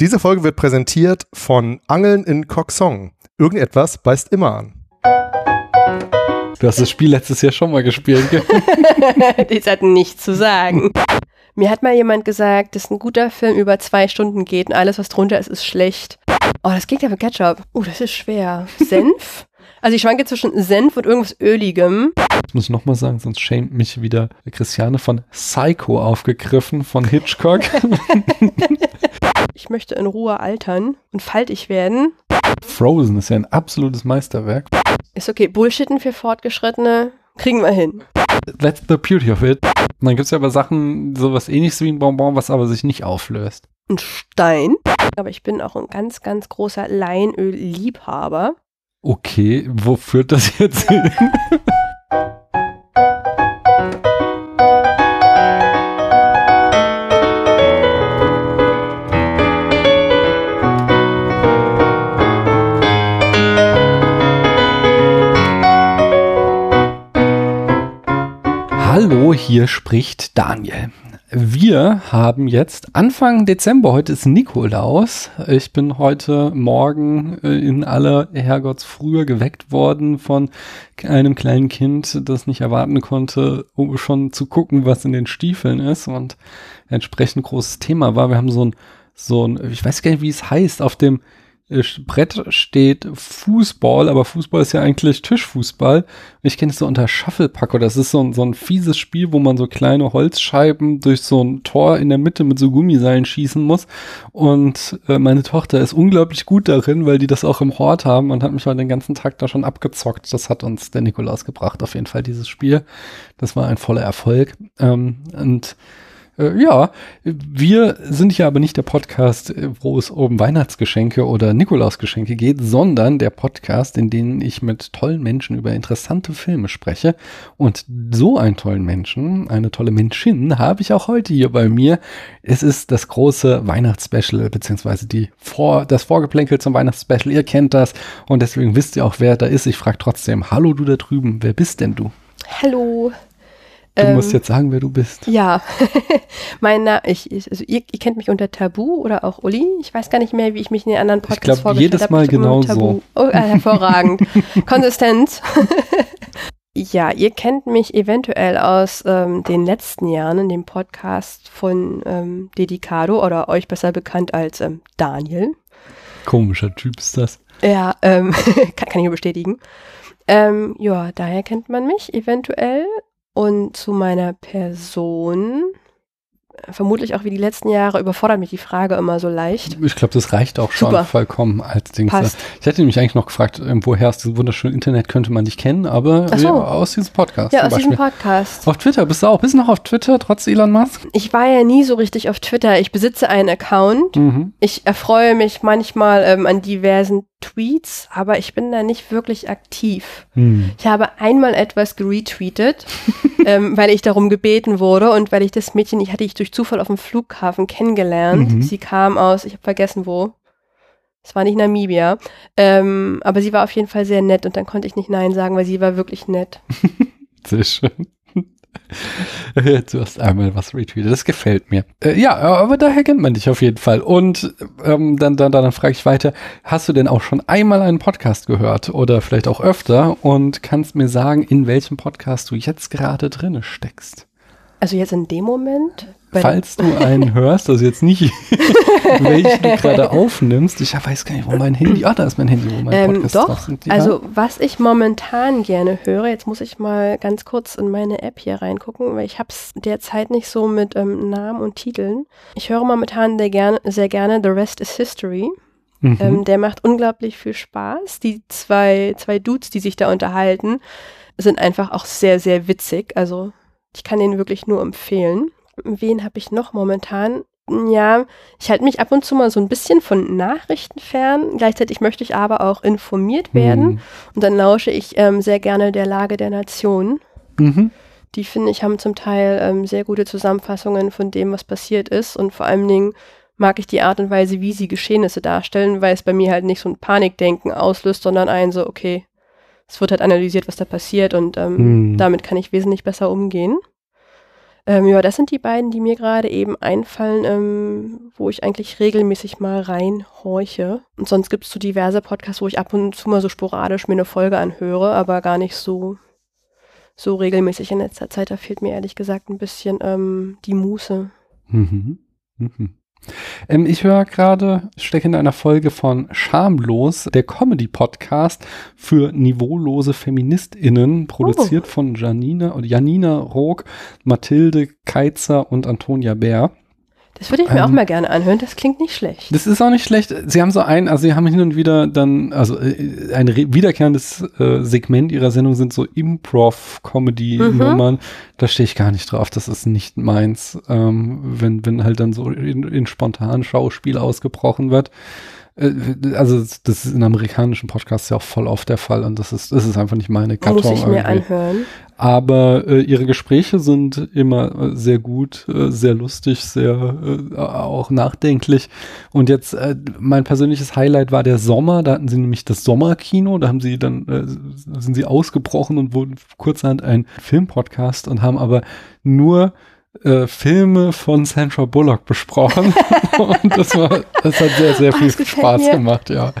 Diese Folge wird präsentiert von Angeln in Coxong. Irgendetwas beißt immer an. Du hast das Spiel letztes Jahr schon mal gespielt. gell? das hat nichts zu sagen. Mir hat mal jemand gesagt, dass ein guter Film über zwei Stunden geht und alles, was drunter ist, ist schlecht. Oh, das klingt ja für Ketchup. Oh, das ist schwer. Senf? Also ich schwanke zwischen Senf und irgendwas Öligem. Das muss ich nochmal sagen, sonst schämt mich wieder Christiane von Psycho aufgegriffen von Hitchcock. Ich möchte in Ruhe altern und faltig werden. Frozen ist ja ein absolutes Meisterwerk. Ist okay. Bullshitten für Fortgeschrittene kriegen wir hin. That's the beauty of it. Und dann gibt es ja aber Sachen, sowas ähnliches wie ein Bonbon, was aber sich nicht auflöst. Ein Stein. Aber ich bin auch ein ganz, ganz großer Leinöl-Liebhaber. Okay, wo führt das jetzt hin? Hier spricht Daniel. Wir haben jetzt Anfang Dezember, heute ist Nikolaus. Ich bin heute Morgen äh, in aller Herrgottsfrühe geweckt worden von einem kleinen Kind, das nicht erwarten konnte, um schon zu gucken, was in den Stiefeln ist und entsprechend großes Thema war. Wir haben so ein, so ein, ich weiß gar nicht, wie es heißt, auf dem Brett steht Fußball, aber Fußball ist ja eigentlich Tischfußball. Ich kenne es so unter Shufflepack das ist so ein, so ein fieses Spiel, wo man so kleine Holzscheiben durch so ein Tor in der Mitte mit so Gummiseilen schießen muss. Und äh, meine Tochter ist unglaublich gut darin, weil die das auch im Hort haben und hat mich mal den ganzen Tag da schon abgezockt. Das hat uns der Nikolaus gebracht, auf jeden Fall dieses Spiel. Das war ein voller Erfolg. Ähm, und äh, ja, wir sind hier aber nicht der Podcast, äh, wo es um Weihnachtsgeschenke oder Nikolausgeschenke geht, sondern der Podcast, in dem ich mit tollen Menschen über interessante Filme spreche. Und so einen tollen Menschen, eine tolle Menschin, habe ich auch heute hier bei mir. Es ist das große Weihnachtsspecial, beziehungsweise die Vor das Vorgeplänkel zum Weihnachtsspecial. Ihr kennt das und deswegen wisst ihr auch, wer da ist. Ich frage trotzdem, hallo du da drüben, wer bist denn du? Hallo. Du Ähm, musst jetzt sagen, wer du bist. Ja, mein Name, ich, ich, also ihr, ihr kennt mich unter Tabu oder auch Uli. Ich weiß gar nicht mehr, wie ich mich in den anderen Podcasts glaub, vorgestellt jedes habe. Mal Ich genau Tabu. Oh, äh, hervorragend. Konsistenz. ja, ihr kennt mich eventuell aus ähm, den letzten Jahren in dem Podcast von ähm, Dedicado oder euch besser bekannt als ähm, Daniel. Komischer Typ ist das. Ja, ähm, kann, kann ich nur bestätigen. Ähm, ja, daher kennt man mich eventuell. Und zu meiner Person, äh, vermutlich auch wie die letzten Jahre, überfordert mich die Frage immer so leicht. Ich glaube, das reicht auch schon Super. vollkommen als Ding. Passt. Ich hätte nämlich eigentlich noch gefragt, ähm, woher aus diesem wunderschönen Internet könnte man dich kennen, aber so. ja, aus diesem Podcast Ja, aus diesem Beispiel. Podcast. Auf Twitter, bist du auch? Bist du noch auf Twitter, trotz Elon Musk? Ich war ja nie so richtig auf Twitter. Ich besitze einen Account. Mhm. Ich erfreue mich manchmal ähm, an diversen Tweets, aber ich bin da nicht wirklich aktiv. Hm. Ich habe einmal etwas geretweetet, ähm, weil ich darum gebeten wurde und weil ich das Mädchen, ich hatte ich durch Zufall auf dem Flughafen kennengelernt. Mhm. Sie kam aus, ich habe vergessen wo. Es war nicht Namibia, ähm, aber sie war auf jeden Fall sehr nett und dann konnte ich nicht Nein sagen, weil sie war wirklich nett. Sehr schön. Du hast einmal was retweetet, das gefällt mir. Äh, ja, aber daher kennt man dich auf jeden Fall. Und ähm, dann, dann, dann frage ich weiter, hast du denn auch schon einmal einen Podcast gehört oder vielleicht auch öfter und kannst mir sagen, in welchem Podcast du jetzt gerade drinne steckst? Also jetzt in dem Moment. Falls du einen hörst, also jetzt nicht, welchen du gerade aufnimmst. Ich weiß gar nicht, wo mein Handy, ah, da ist mein Handy, wo mein Ähm, Podcast doch, drauf sind. Ja. also was ich momentan gerne höre, jetzt muss ich mal ganz kurz in meine App hier reingucken, weil ich habe es derzeit nicht so mit ähm, Namen und Titeln. Ich höre momentan sehr gerne, sehr gerne The Rest is History. mhm. Ähm, der macht unglaublich viel Spaß. Die zwei, zwei Dudes, die sich da unterhalten, sind einfach auch sehr, sehr witzig. Also ich kann den wirklich nur empfehlen. Wen habe ich noch momentan? Ja, ich halte mich ab und zu mal so ein bisschen von Nachrichten fern. Gleichzeitig möchte ich aber auch informiert werden. Hm. Und dann lausche ich ähm, sehr gerne der Lage der Nation. Mhm. Die finde ich haben zum Teil ähm, sehr gute Zusammenfassungen von dem, was passiert ist. Und vor allen Dingen mag ich die Art und Weise, wie sie Geschehnisse darstellen, weil es bei mir halt nicht so ein Panikdenken auslöst, sondern ein so, okay, es wird halt analysiert, was da passiert und ähm, Hm. damit kann ich wesentlich besser umgehen. Ähm, ja, das sind die beiden, die mir gerade eben einfallen, ähm, wo ich eigentlich regelmäßig mal reinhorche. Und sonst gibt es so diverse Podcasts, wo ich ab und zu mal so sporadisch mir eine Folge anhöre, aber gar nicht so, so regelmäßig in letzter Zeit. Da fehlt mir ehrlich gesagt ein bisschen ähm, die Muße. Mhm. Mhm. Ähm, ich höre gerade, stecke in einer Folge von Schamlos, der Comedy-Podcast für niveaulose FeministInnen, produziert Oh. von Janina Janina Rook, Mathilde Keitzer und Antonia Bär. Das würde ich mir Ähm, auch mal gerne anhören. Das klingt nicht schlecht. Das ist auch nicht schlecht. Sie haben so ein, also sie haben hin und wieder dann, also äh, ein re- wiederkehrendes äh, Segment ihrer Sendung sind so Improv-Comedy-Nummern. Da stehe ich gar nicht drauf. Das ist nicht meins. Ähm, wenn, wenn halt dann so in, in spontan Schauspiel ausgebrochen wird. Äh, Also das ist in amerikanischen Podcasts ja auch voll oft der Fall und das ist, das ist einfach nicht meine Gattung. Muss ich mir irgendwie. anhören. Aber äh, ihre Gespräche sind immer äh, sehr gut, äh, sehr lustig, sehr äh, auch nachdenklich. Und jetzt äh, mein persönliches Highlight war der Sommer. Da hatten sie nämlich das Sommerkino. Da haben sie dann äh, sind sie ausgebrochen und wurden kurzerhand ein Filmpodcast und haben aber nur äh, Filme von Sandra Bullock besprochen. und das war, das hat sehr, sehr Oh, viel gefällt Spaß mir. gemacht, ja.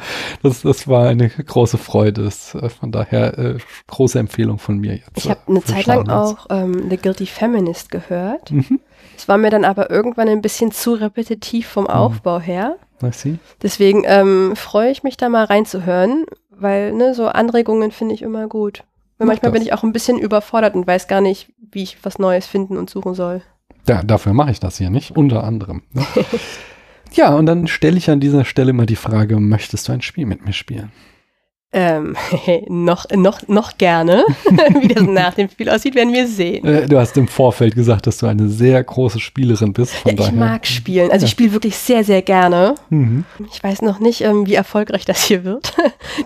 Das, das war eine große Freude. Das, äh, von daher äh, große Empfehlung von mir jetzt. Ich habe eine Zeit lang auch ähm, The Guilty Feminist gehört. Mhm. Es war mir dann aber irgendwann ein bisschen zu repetitiv vom Aufbau her. I see. Deswegen ähm, freue ich mich da mal reinzuhören, weil ne, so Anregungen finde ich immer gut. Weil manchmal das. bin ich auch ein bisschen überfordert und weiß gar nicht, wie ich was Neues finden und suchen soll. Ja, dafür mache ich das hier nicht, unter anderem. Ne? ja, und dann stelle ich an dieser Stelle mal die Frage, möchtest du ein Spiel mit mir spielen? Ähm, noch, noch, noch gerne. wie das nach dem Spiel aussieht, werden wir sehen. Äh, du hast im Vorfeld gesagt, dass du eine sehr große Spielerin bist. Von Ja, ich daher. mag spielen. Also ich Ja. spiele wirklich sehr, sehr gerne. Mhm. Ich weiß noch nicht, ähm, wie erfolgreich das hier wird.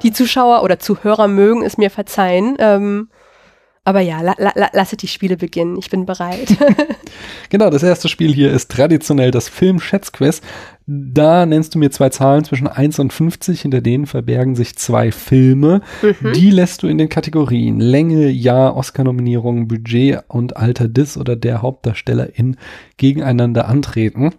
Die Zuschauer oder Zuhörer mögen es mir verzeihen. Ähm, aber ja, la, la, la, lasset die Spiele beginnen. Ich bin bereit. Genau, das erste Spiel hier ist traditionell das Film-Schätzquiz. Da nennst du mir zwei Zahlen zwischen 1 und 50, hinter denen verbergen sich zwei Filme. Mhm. Die lässt du in den Kategorien Länge, Jahr, Oscar-Nominierung, Budget und Alter des oder der Hauptdarstellerin gegeneinander antreten.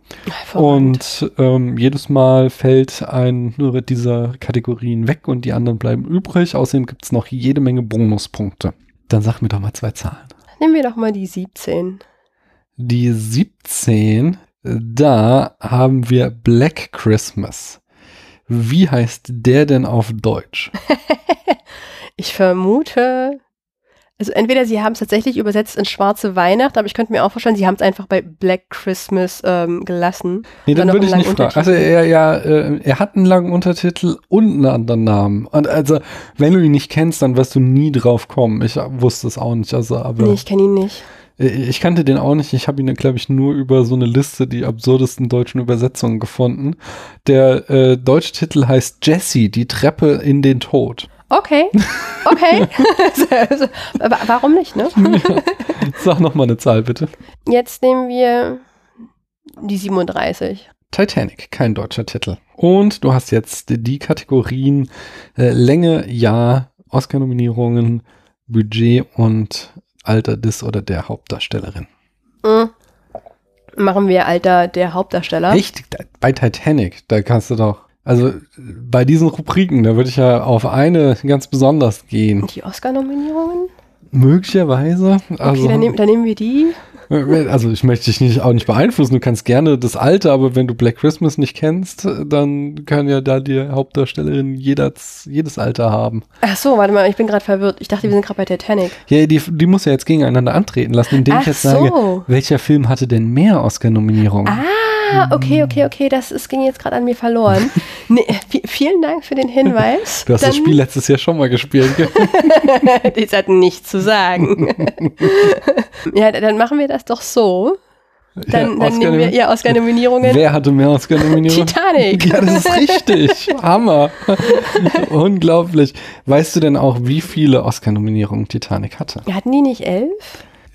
Und ähm, jedes Mal fällt ein nur dieser Kategorien weg und die anderen bleiben übrig. Außerdem gibt es noch jede Menge Bonuspunkte. Dann sag mir doch mal zwei Zahlen. Nehmen wir doch mal die 17. Die 17, äh, da haben wir Black Christmas. Wie heißt der denn auf Deutsch? Ich vermute, also entweder sie haben es tatsächlich übersetzt in Schwarze Weihnacht, aber ich könnte mir auch vorstellen, sie haben es einfach bei Black Christmas ähm, gelassen. Nee, Dann würde ich nicht fragen. Also er, ja, äh, er hat einen langen Untertitel und einen anderen Namen. Und also, wenn du ihn nicht kennst, dann wirst du nie drauf kommen. Ich wusste es auch nicht. Also, aber Nee, ich kenne ihn nicht. Äh, Ich kannte den auch nicht. Ich habe ihn, glaube ich, nur über so eine Liste die absurdesten deutschen Übersetzungen gefunden. Der äh, deutsche Titel heißt Jessie, die Treppe in den Tod. Okay, okay. Also, warum nicht, ne? Sag noch mal eine Zahl, bitte. Jetzt nehmen wir die 37. Titanic, kein deutscher Titel. Und du hast jetzt die Kategorien äh, Länge, Jahr, Oscar-Nominierungen, Budget und Alter des oder der Hauptdarstellerin. Mhm. Machen wir Alter der Hauptdarsteller. Echt? Bei Titanic, da kannst du doch. Also bei diesen Rubriken, da würde ich ja auf eine ganz besonders gehen. Die Oscar-Nominierungen? Möglicherweise. Also, Okay, dann, nehm, dann nehmen wir die. also ich möchte dich nicht, auch nicht beeinflussen. Du kannst gerne das Alte, aber wenn du Black Christmas nicht kennst, dann kann ja da die Hauptdarstellerin jedes, jedes Alter haben. Ach so, warte mal, ich bin gerade verwirrt. Ich dachte, wir sind gerade bei Titanic. Ja, die, die muss ja jetzt gegeneinander antreten lassen, indem ich Ach jetzt sage, so. welcher Film hatte denn mehr Oscar-Nominierungen? Ah, okay, okay, okay, das ist, ging jetzt gerade an mir verloren. nee, vi- vielen Dank für den Hinweis. Du hast das Spiel letztes Jahr schon mal gespielt. gell? Das hat nichts zu sagen. ja, dann machen wir das doch so. Dann, Ja, dann nehmen wir ihr Oscar-Nominierungen. Wer hatte mehr Oscar-Nominierungen? Titanic. Ja, das ist richtig. Hammer. Unglaublich. Weißt du denn auch, wie viele Oscar-Nominierungen Titanic hatte? Wir hatten die nicht elf?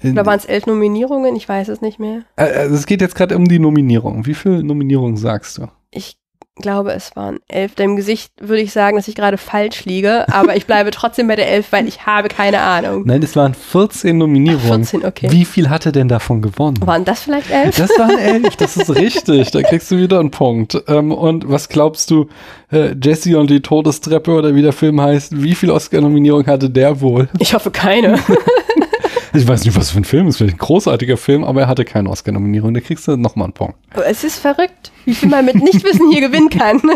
Oder waren es elf Nominierungen? Ich weiß es nicht mehr. Also es geht jetzt gerade um die Nominierung. Wie viele Nominierungen sagst du? Ich glaube, es waren elf. Deinem Gesicht würde ich sagen, dass ich gerade falsch liege, aber ich bleibe trotzdem bei der elf, weil ich habe keine Ahnung. Nein, es waren 14 Nominierungen. 14, okay. Wie viel hat er denn davon gewonnen? Waren das vielleicht elf? Das waren elf, das ist richtig. Da kriegst du wieder einen Punkt. Ähm, und was glaubst du, äh, Jesse und die Todestreppe oder wie der Film heißt, wie viel Oscar-Nominierung hatte der wohl? Ich hoffe keine. Ich weiß nicht, was für ein Film ist, vielleicht ein großartiger Film, aber er hatte keine Oscar-Nominierung. Da kriegst du nochmal einen Punkt. Aber es ist verrückt, wie viel man mit Nichtwissen hier gewinnen kann.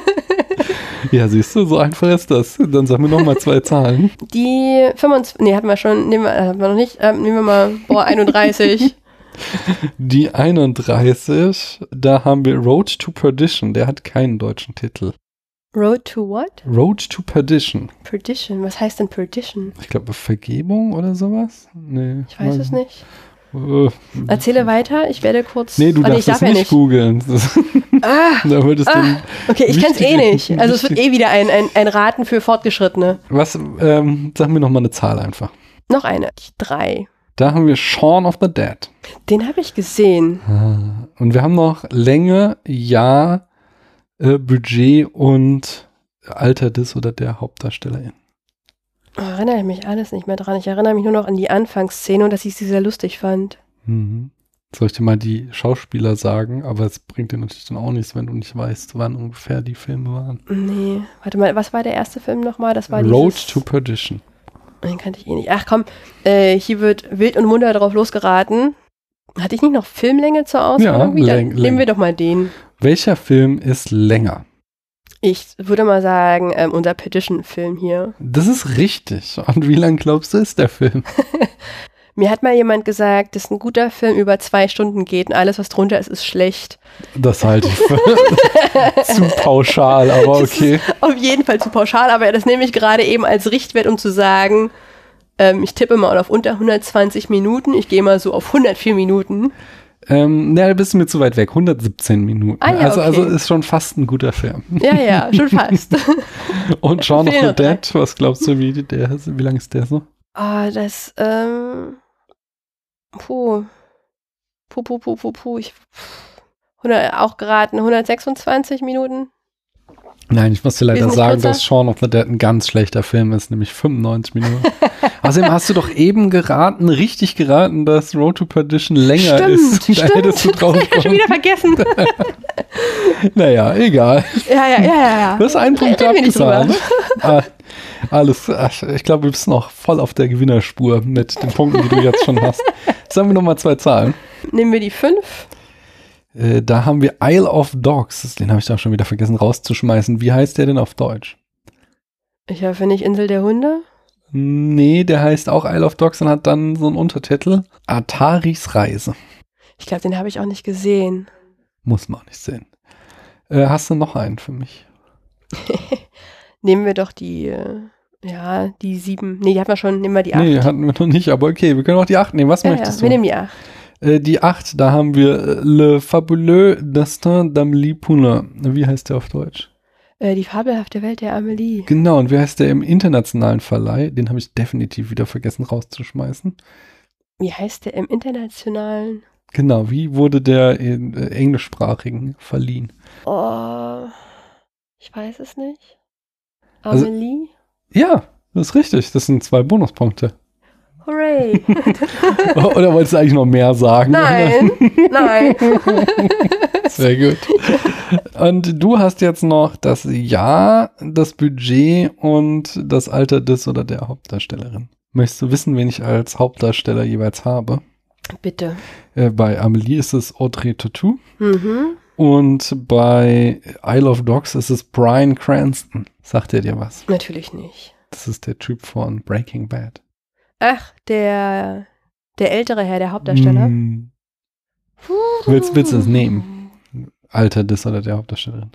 Ja, siehst du, so einfach ist das. Dann sag mir nochmal zwei Zahlen. Die 25, nee, hatten wir schon, nehmen wir, äh, hatten wir noch nicht, ähm, nehmen wir mal, boah, 31. Die 31, da haben wir Road to Perdition. Der hat keinen deutschen Titel. Road to what? Road to Perdition. Perdition. Was heißt denn Perdition? Ich glaube, Vergebung oder sowas? Nee. Ich weiß es nicht. Äh, Erzähle weiter, ich werde kurz. Nee, du Ah, darfst ich es darf ja nicht googeln. Ah, Da würdest du. ah, okay, ich kenn's eh nicht. Also es wird eh wieder ein, ein, ein Raten für Fortgeschrittene. Was, ähm, sag mir nochmal eine Zahl einfach. Noch eine. Drei. Da haben wir Shaun of the Dead. Den habe ich gesehen. Ah, Und wir haben noch Länge, Jahr, äh, Budget und Alter des oder der Hauptdarstellerin. Oh, erinnere ich mich alles nicht mehr dran. Ich erinnere mich nur noch an die Anfangsszene und dass ich sie sehr lustig fand. Mhm. Soll ich dir mal die Schauspieler sagen? Aber es bringt dir natürlich dann auch nichts, wenn du nicht weißt, wann ungefähr die Filme waren. Nee. Warte mal, was war der erste Film nochmal? Das war Road dieses, to Perdition. Den kannte ich eh nicht. Ach komm, äh, hier wird wild und munter drauf losgeraten. Hatte ich nicht noch Filmlänge zur Auswahl? Ja, irgendwie? Dann Läng- nehmen Läng- wir doch mal den. Welcher Film ist länger? Ich würde mal sagen, ähm, unser Petition-Film hier. Das ist richtig. Und wie lang glaubst du, ist der Film? Mir hat mal jemand gesagt, dass ein guter Film über zwei Stunden geht und alles, was drunter ist, ist schlecht. Das halte ich für zu pauschal, aber okay. Auf jeden Fall zu pauschal, aber das nehme ich gerade eben als Richtwert, um zu sagen, ähm, ich tippe mal auf unter 120 Minuten. Ich gehe mal so auf 104 Minuten. Ähm, ne, da bist du mir zu weit weg. 117 Minuten. Ah ja, also, okay. also ist schon fast ein guter Film. Ja, ja, schon fast. Und Shaun of the. Dead, was glaubst du, wie, der, wie lang ist der so? Ah, das, ähm, puh. Puh, puh, puh, puh, puh. Ich, 100, auch geraten, 126 Minuten. Nein, ich muss dir leider sagen, dass Shaun of the Dead ein ganz schlechter Film ist, nämlich 95 Minuten. Außerdem hast du doch eben geraten, richtig geraten, dass Road to Perdition länger stimmt, ist. Da stimmt. hättest du drauf Ich hab schon wieder vergessen. Naja, egal. ja, ja, ja, ja, ja. Du hast einen Punkt abgezahlt. ah, alles, ich glaube, du bist noch voll auf der Gewinnerspur mit den Punkten, die du jetzt schon hast. Sagen wir nochmal zwei Zahlen. Nehmen wir die 5. Äh, da haben wir Isle of Dogs. Den habe ich da schon wieder vergessen rauszuschmeißen. Wie heißt der denn auf Deutsch? Ich hoffe nicht Insel der Hunde. Nee, der heißt auch Isle of Dogs und hat dann so einen Untertitel. Ataris Reise. Ich glaube, den habe ich auch nicht gesehen. Muss man auch nicht sehen. Äh, hast du noch einen für mich? Nehmen wir doch die, äh, ja, die 7. Nee, die hatten wir schon. Nehmen wir die 8. Nee, hatten wir noch nicht, aber okay, wir können auch die 8 nehmen. Was ja, ja, möchtest wir du? nehmen die 8. Äh, die 8, da haben wir äh, Le Fabuleux Destin d'Amélie Poulain. Wie heißt der auf Deutsch? Äh, die fabelhafte Welt der Amelie. Genau, und wie heißt der im internationalen Verleih? Den habe ich definitiv wieder vergessen rauszuschmeißen. Wie heißt der im internationalen? Genau, wie wurde der in äh, englischsprachigen verliehen? Oh, ich weiß es nicht. Also- Amelie? Ja, das ist richtig. Das sind zwei Bonuspunkte. Hooray! Oder wolltest du eigentlich noch mehr sagen? nein, nein. Sehr gut. Und du hast jetzt noch das Jahr, das Budget und das Alter des oder der Hauptdarstellerin. Möchtest du wissen, wen ich als Hauptdarsteller jeweils habe? Bitte. Äh, bei Amelie ist es Audrey Tautou Mhm. und bei Isle of Dogs ist es Brian Cranston. Sagt er dir was? Natürlich nicht. Das ist der Typ von Breaking Bad. Ach, der, der ältere Herr, der Hauptdarsteller. Hm, Willst- willst du es nehmen? Alter des oder der Hauptdarstellerin.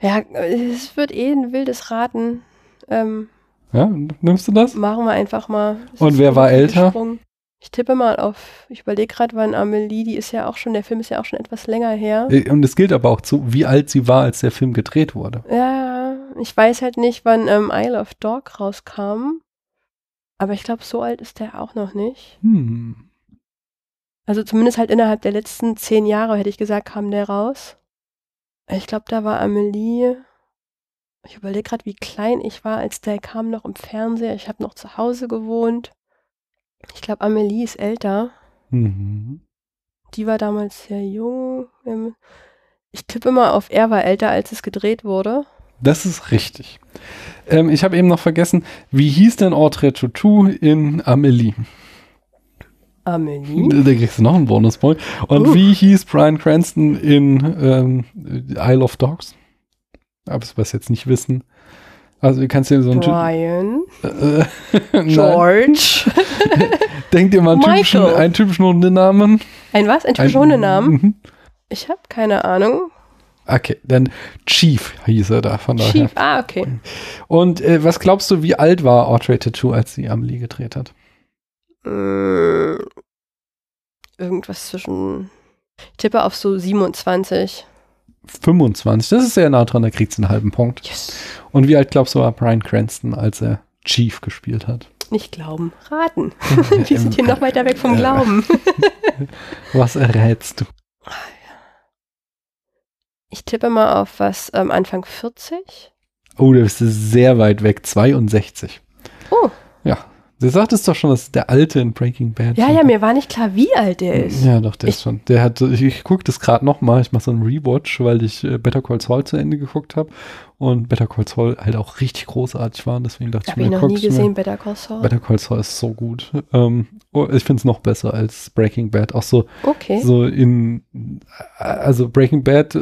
Ja, es wird eh ein wildes Raten. Ähm, Ja, nimmst du das? machen wir einfach mal. Es Und wer war älter? gesprungen. Ich tippe mal auf, ich überlege gerade, wann Amelie, die ist ja auch schon, der Film ist ja auch schon etwas länger her. Äh, Und es gilt aber auch zu, wie alt sie war, als der Film gedreht wurde. Ja, ich weiß halt nicht, wann ähm, Isle of Dog rauskam. Aber ich glaube, so alt ist der auch noch nicht. Hm. Also zumindest halt innerhalb der letzten zehn Jahre, hätte ich gesagt, kam der raus. Ich glaube, da war Amelie. Ich überlege gerade, wie klein ich war, als der kam noch im Fernseher. Ich habe noch zu Hause gewohnt. Ich glaube, Amelie ist älter. Mhm. Die war damals sehr jung. Ähm, Ich tippe immer auf, er war älter, als es gedreht wurde. Das ist richtig. Ähm, ich habe eben noch vergessen, wie hieß denn Audrey Tautou in Amelie? Amelie? Da kriegst du noch einen Bonuspunkt. Und Uh. wie hieß Brian Cranston in ähm, Isle of Dogs? Aber das was jetzt nicht wissen. Also du kannst dir so einen Brian? äh. George? Denk dir mal einen typischen, einen typischen Hundenamen. Ein was? Ein Ein- Hundenamen? Mhm. Ich habe keine Ahnung. Okay, dann Chief hieß er da, von daher. Chief. Ah, okay. Und äh, was glaubst du, wie alt war Audrey Tautou, als sie Amelie gedreht hat? Mm, Irgendwas zwischen. Ich tippe auf so 27. 25, das ist sehr nah dran, da kriegt sie einen halben Punkt. Yes. Und wie alt glaubst du, war Brian Cranston, als er Chief gespielt hat? Nicht glauben, raten. Wir sind hier noch weiter weg vom Äh, Glauben. Was errätst du? Ich tippe mal auf was ähm, Anfang 40. Oh, da bist du sehr weit weg, 62. Oh, Du sagtest doch schon, das ist der Alte in Breaking Bad. ja, ja, mir war nicht klar, wie alt der ist. Ja, doch, der Ich- ist schon. Der hat, ich, ich gucke das gerade nochmal. Ich mache so einen Rewatch, weil ich äh, Better Call Saul zu Ende geguckt habe und Better Call Saul halt auch richtig großartig war. Deswegen dachte Habe ich ich mir, noch nie guck's mir. gesehen, Better Call Saul. Better Call Saul ist so gut. Ähm, oh, ich finde es noch besser als Breaking Bad. Auch so, Okay. so in, also Breaking Bad,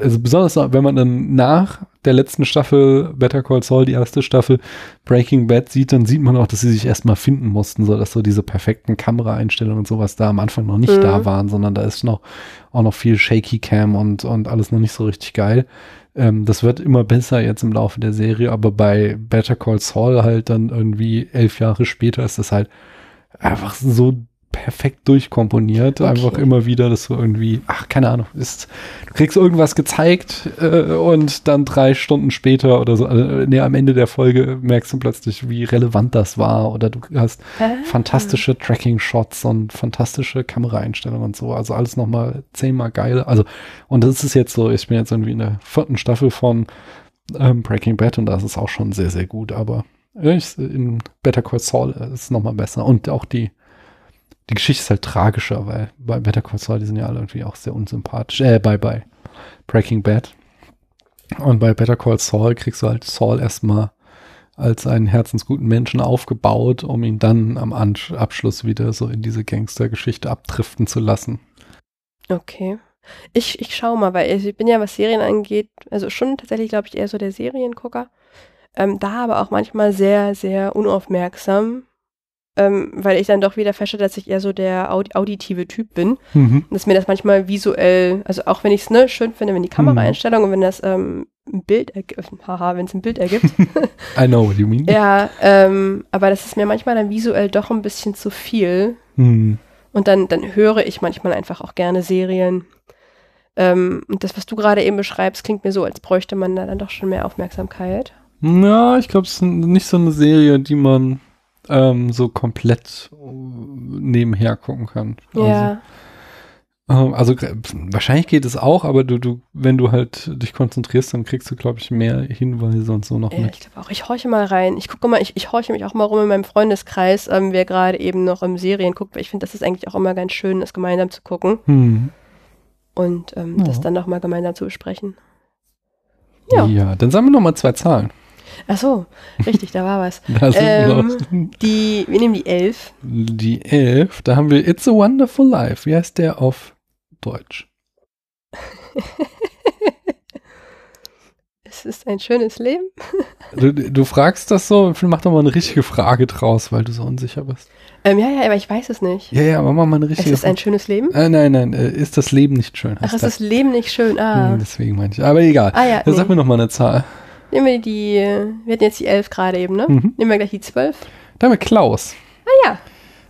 also besonders wenn man dann nach der letzten Staffel Better Call Saul, die erste Staffel Breaking Bad sieht, dann sieht man auch, dass sie sich erstmal finden mussten, so dass so diese perfekten Kameraeinstellungen und sowas da am Anfang noch nicht Mhm. da waren, sondern da ist noch auch noch viel Shaky Cam und, und alles noch nicht so richtig geil. Ähm, das wird immer besser jetzt im Laufe der Serie, aber bei Better Call Saul halt dann irgendwie elf Jahre später ist das halt einfach so perfekt durchkomponiert. Okay. Einfach immer wieder, dass du irgendwie, ach, keine Ahnung, ist, du kriegst irgendwas gezeigt äh, und dann drei Stunden später oder so, äh, nee, am Ende der Folge merkst du plötzlich, wie relevant das war oder du hast Ah. fantastische Tracking-Shots und fantastische Kameraeinstellungen und so. Also alles nochmal zehnmal geil. Also, und das ist jetzt so, ich bin jetzt irgendwie in der vierten Staffel von ähm, Breaking Bad und das ist auch schon sehr, sehr gut, aber äh, in Better Call Saul ist es nochmal besser. Und auch die, die Geschichte ist halt tragischer, weil bei Better Call Saul, die sind ja alle irgendwie auch sehr unsympathisch. Äh, bei, bei Breaking Bad. Und bei Better Call Saul kriegst du halt Saul erstmal als einen herzensguten Menschen aufgebaut, um ihn dann am Abschluss wieder so in diese Gangstergeschichte abdriften zu lassen. Okay. Ich, ich schau mal, weil ich bin ja, was Serien angeht, also schon tatsächlich, glaube ich, eher so der Seriengucker. Ähm, da aber auch manchmal sehr, sehr unaufmerksam, ähm, weil ich dann doch wieder feststelle, dass ich eher so der aud auditive Typ bin. Mhm. Dass mir das manchmal visuell, also auch wenn ich es ne, schön finde, wenn die Kameraeinstellung und wenn das ähm, ein Bild ergibt, haha, wenn es ein Bild ergibt, I know what you mean. ja, ähm, aber das ist mir manchmal dann visuell doch ein bisschen zu viel. Hm. Und dann, dann höre ich manchmal einfach auch gerne Serien. Ähm, und das, was du gerade eben beschreibst, klingt mir so, als bräuchte man da dann doch schon mehr Aufmerksamkeit. Ja, ich glaube, es ist nicht so eine Serie, die man ähm, so komplett äh, nebenher gucken kann. Also, Ja. ähm, also wahrscheinlich geht es auch, aber du, du, wenn du halt dich konzentrierst, dann kriegst du, glaube ich, mehr Hinweise und so noch ja, mit. ich glaube auch, ich horche mal rein. Ich gucke mal, ich, ich horche mich auch mal rum in meinem Freundeskreis, ähm, wer gerade eben noch im Serien guckt, weil ich finde, das ist eigentlich auch immer ganz schön, das gemeinsam zu gucken Hm. und ähm, Ja. das dann nochmal gemeinsam zu besprechen. Ja. Ja. dann sagen wir noch mal zwei Zahlen. Ach so, richtig, da war was. Da Ähm, Die, wir nehmen die elf. die elf. Da haben wir It's a Wonderful Life. Wie heißt der auf Deutsch? es ist ein schönes Leben. Du, du fragst das so, mach doch mal eine richtige Frage draus, weil du so unsicher bist. Ähm, ja, ja, aber ich weiß es nicht. Ja, ja, aber mach mal eine Es richtige ist ein schönes Leben. Äh, nein, nein, äh, ist das Leben nicht schön? Ach, ist das. das Leben nicht schön? Ah, Hm, Deswegen meinte ich. Aber egal. ah ja, Ja, Sag mir nee. noch mal eine Zahl. Nehmen wir die, wir hatten jetzt die elf gerade eben, ne? Mhm. Nehmen wir gleich die zwölf. Da haben wir Klaus. Ah ja,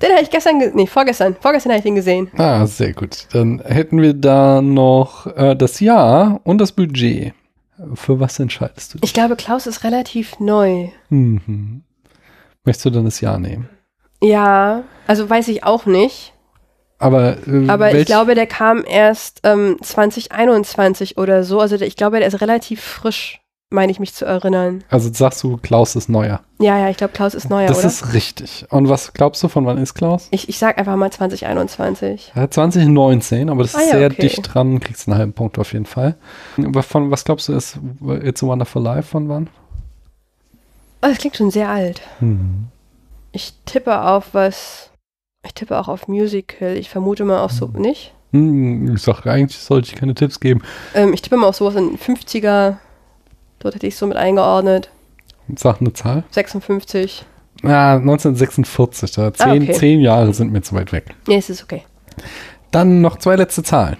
den habe ich gestern, ge- nee, vorgestern, vorgestern habe ich den gesehen. Ah, sehr gut. Dann hätten wir da noch äh, das Jahr und das Budget. Für was entscheidest du dich? Ich glaube, Klaus ist relativ neu. Mhm. Möchtest du dann das Jahr nehmen? Ja, also weiß ich auch nicht. Aber, äh, Aber ich glaube, der kam erst ähm, 2021 oder so. Also der, ich glaube, der ist relativ frisch, meine ich mich zu erinnern. Also sagst du, Klaus ist neuer. Ja, ja, ich glaube, Klaus ist neuer, das oder? ist richtig. Und was glaubst du, von wann ist Klaus? ich, ich sag einfach mal 2021. Ja, 2019, aber das Ah ist ja, sehr okay. dicht dran, kriegst einen halben Punkt auf jeden Fall. Von was glaubst du, ist It's a Wonderful Life von wann? Oh, das klingt schon sehr alt. Mhm. Ich tippe auf was. Ich tippe auch auf Musical. Ich vermute mal auf so. Nicht? Hm, ich sag, eigentlich sollte ich keine Tipps geben. Ähm, ich tippe mal auf sowas in 50er. Dort hätte ich so mit eingeordnet. Sag eine Zahl. 56. Ah, 1946, da zehn, Ah, okay. zehn Jahre sind mir zu weit weg. Nee, es ist okay. Dann noch zwei letzte Zahlen.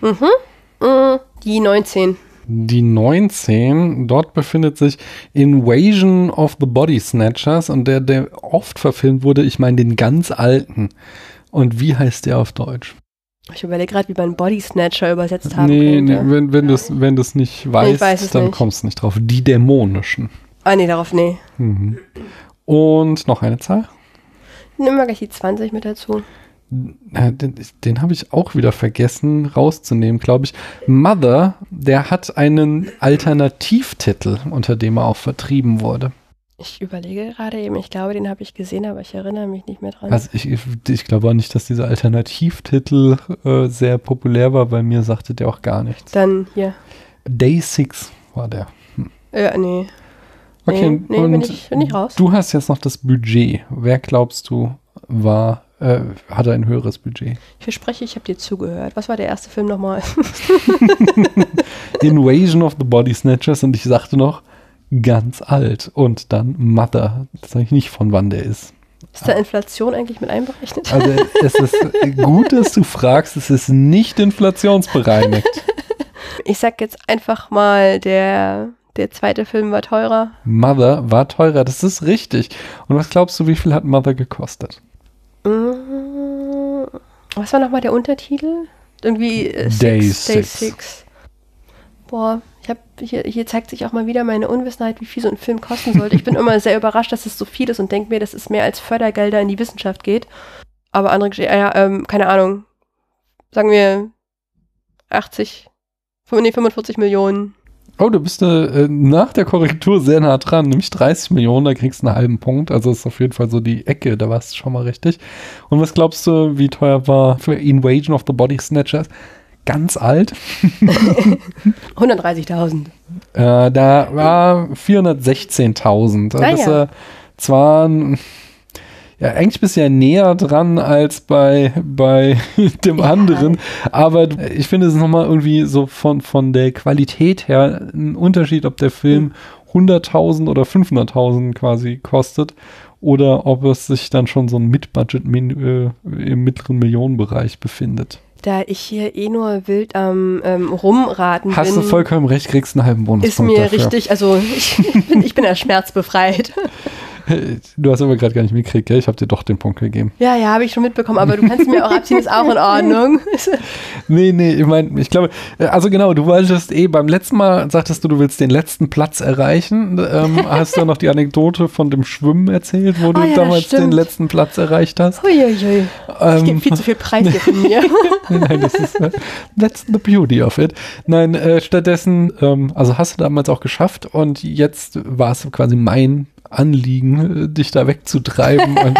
Mm, die 19. Die 19, dort befindet sich Invasion of the Body Snatchers und der, der oft verfilmt wurde, ich meine den ganz alten. Und wie heißt der auf Deutsch? Ich überlege gerade, wie man Body Snatcher übersetzt haben Nee, nee, könnte. wenn, wenn du es nicht weißt, weiß dann nicht. kommst du nicht drauf. Die dämonischen. Ah, nee, darauf, nee. Mhm. Und noch eine Zahl. Nimm mal gleich die 20 mit dazu. Den, den habe ich auch wieder vergessen rauszunehmen, glaube ich. Mother, der hat einen Alternativtitel, unter dem er auch vertrieben wurde. Ich überlege gerade eben. Ich glaube, den habe ich gesehen, aber ich erinnere mich nicht mehr dran. Also ich, ich, glaube auch nicht, dass dieser Alternativtitel äh, sehr populär war. Bei mir sagte der auch gar nichts. Dann hier. Day 6 war der. Ja, nee. Okay, nee, nee und bin, ich, bin ich raus. du hast jetzt noch das Budget. Wer glaubst du war, äh, hatte ein höheres Budget? Ich verspreche, ich habe dir zugehört. Was war der erste Film nochmal? Invasion of the Body Snatchers und ich sagte noch ganz alt und dann Mother. Das sage ich nicht von wann der ist. Ist da Inflation eigentlich mit einberechnet? Also es ist gut, dass du fragst, es ist nicht inflationsbereinigt. Ich sag jetzt einfach mal, der, der zweite Film war teurer. Mother war teurer, das ist richtig. Und was glaubst du, wie viel hat Mother gekostet? Mm, Was war nochmal der Untertitel? Irgendwie äh, Day Six, Day Six. Six. Boah, ich hab, hier, hier zeigt sich auch mal wieder meine Unwissenheit, wie viel so ein Film kosten sollte. Ich bin immer sehr überrascht, dass es so viel ist und denke mir, dass es mehr als Fördergelder in die Wissenschaft geht. Aber andere ja, ähm, keine Ahnung. Sagen wir 80, nee, 45 Millionen. Oh, du bist äh, nach der Korrektur sehr nah dran, nämlich 30 Millionen, da kriegst du einen halben Punkt. Also ist auf jeden Fall so die Ecke, da warst du schon mal richtig. Und was glaubst du, wie teuer war für Invasion of the Body Snatchers? Ganz alt. 130.000. Äh, da war 416.000. Ah, das ja. äh, zwar ja, eigentlich bist du ja näher dran als bei, bei dem Ja. anderen, aber ich finde es nochmal irgendwie so von, von der Qualität her ein Unterschied, ob der Film Hm. 100.000 oder 500.000 quasi kostet oder ob es sich dann schon so ein Mid-Budget äh, im mittleren Millionenbereich befindet. Da ich hier eh nur wild am ähm, Rumraten Hast bin, du vollkommen recht, kriegst einen halben ist Bonuspunkt mir dafür. richtig, also ich bin, ich bin ja schmerzbefreit. Du hast aber gerade gar nicht mitgekriegt, gell? Ich habe dir doch den Punkt gegeben. Ja, ja, habe ich schon mitbekommen, aber du kannst mir auch abziehen, ist auch in Ordnung. Nee, nee, ich meine, ich glaube, äh, also genau, du wolltest eh beim letzten Mal, sagtest du, du willst den letzten Platz erreichen. Ähm, hast du noch die Anekdote von dem Schwimmen erzählt, wo du Ah ja, damals den letzten Platz erreicht hast? Huiuiui. Ich Ähm, gebe viel zu viel Preis hier von mir. Nein, das ist äh, that's the beauty of it. Nein, äh, stattdessen, ähm, also hast du damals auch geschafft und jetzt war es quasi mein Anliegen, äh, dich da wegzutreiben und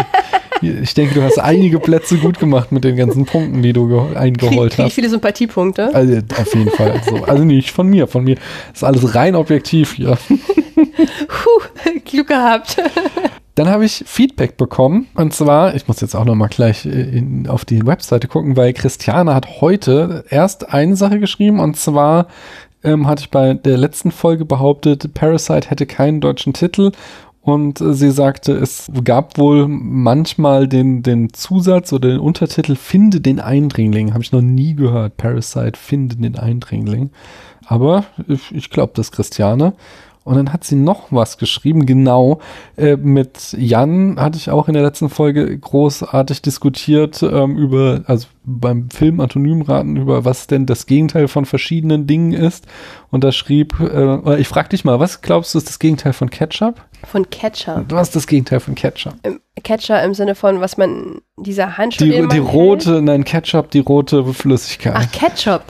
ich denke, du hast einige Plätze gut gemacht mit den ganzen Punkten, die du eingeholt krieg ich hast. viele Sympathiepunkte. Also auf jeden Fall. So. Also nicht von mir, von mir ist alles rein objektiv hier. Puh, Glück gehabt. Dann habe ich Feedback bekommen und zwar, ich muss jetzt auch noch mal gleich äh, in, auf die Webseite gucken, weil Christiane hat heute erst eine Sache geschrieben und zwar ähm, hatte ich bei der letzten Folge behauptet, Parasite hätte keinen deutschen Titel und äh, sie sagte, es gab wohl manchmal den, den Zusatz oder den Untertitel Finde den Eindringling. Habe ich noch nie gehört. Parasite Finde den Eindringling. Aber ich, ich glaube das Christiane. Und dann hat sie noch was geschrieben, genau. Äh, mit Jan hatte ich auch in der letzten Folge großartig diskutiert ähm, über, also beim Film Antonymraten, über was denn das Gegenteil von verschiedenen Dingen ist. Und da schrieb, äh, ich frag dich mal, was glaubst du ist das Gegenteil von Ketchup? Von Ketchup. Was ist das Gegenteil von Ketchup? Im Ketchup im Sinne von, was man, dieser Handschuh, Die, die hält? rote, nein, Ketchup, die rote Flüssigkeit. Ach, Ketchup.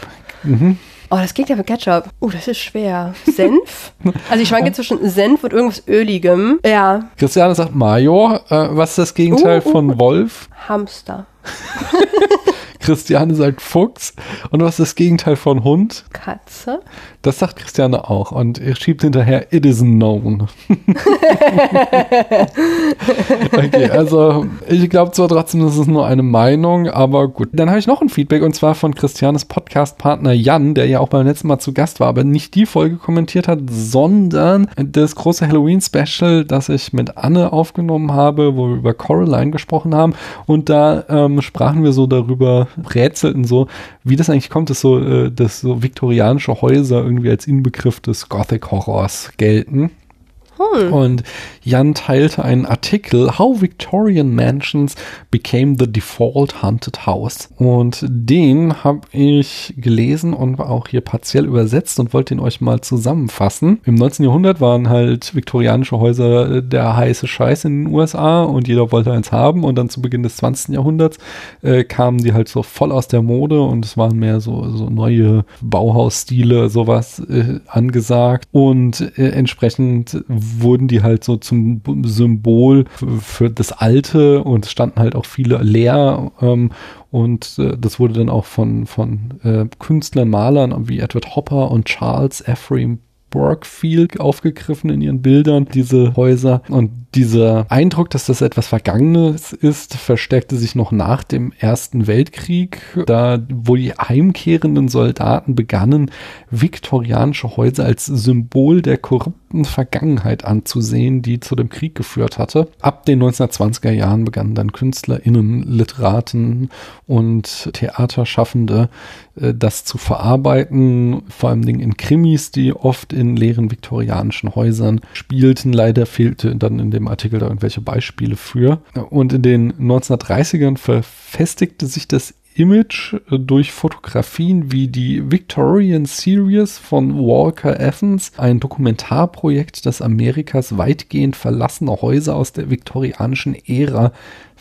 Mhm. Oh, das klingt ja für Ketchup. Oh, das ist schwer. Senf? Also ich schwanke zwischen Senf und irgendwas Öligem. Ja, Christiane sagt Major. Äh, was ist das Gegenteil Uh, uh, von Wolf? Hamster. Christiane sagt Fuchs. Und was ist das Gegenteil von Hund? Katze. Das sagt Christiane auch. Und er schiebt hinterher, it is known. okay, also ich glaube zwar trotzdem, das ist nur eine Meinung, aber gut. Dann habe ich noch ein Feedback und zwar von Christianes Podcast-Partner Jan, der ja auch beim letzten Mal zu Gast war, aber nicht die Folge kommentiert hat, sondern das große Halloween-Special, das ich mit Anne aufgenommen habe, wo wir über Coraline gesprochen haben. Und da ähm, sprachen wir so darüber, rätselten so, wie das eigentlich kommt, dass so, äh, dass so viktorianische Häuser irgendwie als Inbegriff des Gothic-Horrors gelten. Hm. Und Jan teilte einen Artikel, How Victorian Mansions Became the Default Haunted House. Und den habe ich gelesen und auch hier partiell übersetzt und wollte ihn euch mal zusammenfassen. Im 19. Jahrhundert waren halt viktorianische Häuser der heiße Scheiß in den USA und jeder wollte eins haben. Und dann zu Beginn des 20. Jahrhunderts äh, kamen die halt so voll aus der Mode und es waren mehr so, so neue Bauhausstile, sowas äh, angesagt. Und äh, entsprechend wurden die halt so zum Symbol für, das Alte und standen halt auch viele leer. Ähm, und äh, das wurde dann auch von, von äh, Künstlern, Malern wie Edward Hopper und Charles Ephraim Burkfield aufgegriffen in ihren Bildern, diese Häuser. Und dieser Eindruck, dass das etwas Vergangenes ist, verstärkte sich noch nach dem Ersten Weltkrieg, da wo die heimkehrenden Soldaten begannen, viktorianische Häuser als Symbol der korrupten Vergangenheit anzusehen, die zu dem Krieg geführt hatte. Ab den 1920er Jahren begannen dann KünstlerInnen, Literaten und Theaterschaffende das zu verarbeiten, vor allem in Krimis, die oft in leeren viktorianischen Häusern spielten. Leider fehlte dann in dem Artikel da irgendwelche Beispiele für. Und in den 1930ern verfestigte sich das Image äh, durch Fotografien wie die Victorian Series von Walker Evans, ein Dokumentarprojekt, das Amerikas weitgehend verlassene Häuser aus der viktorianischen Ära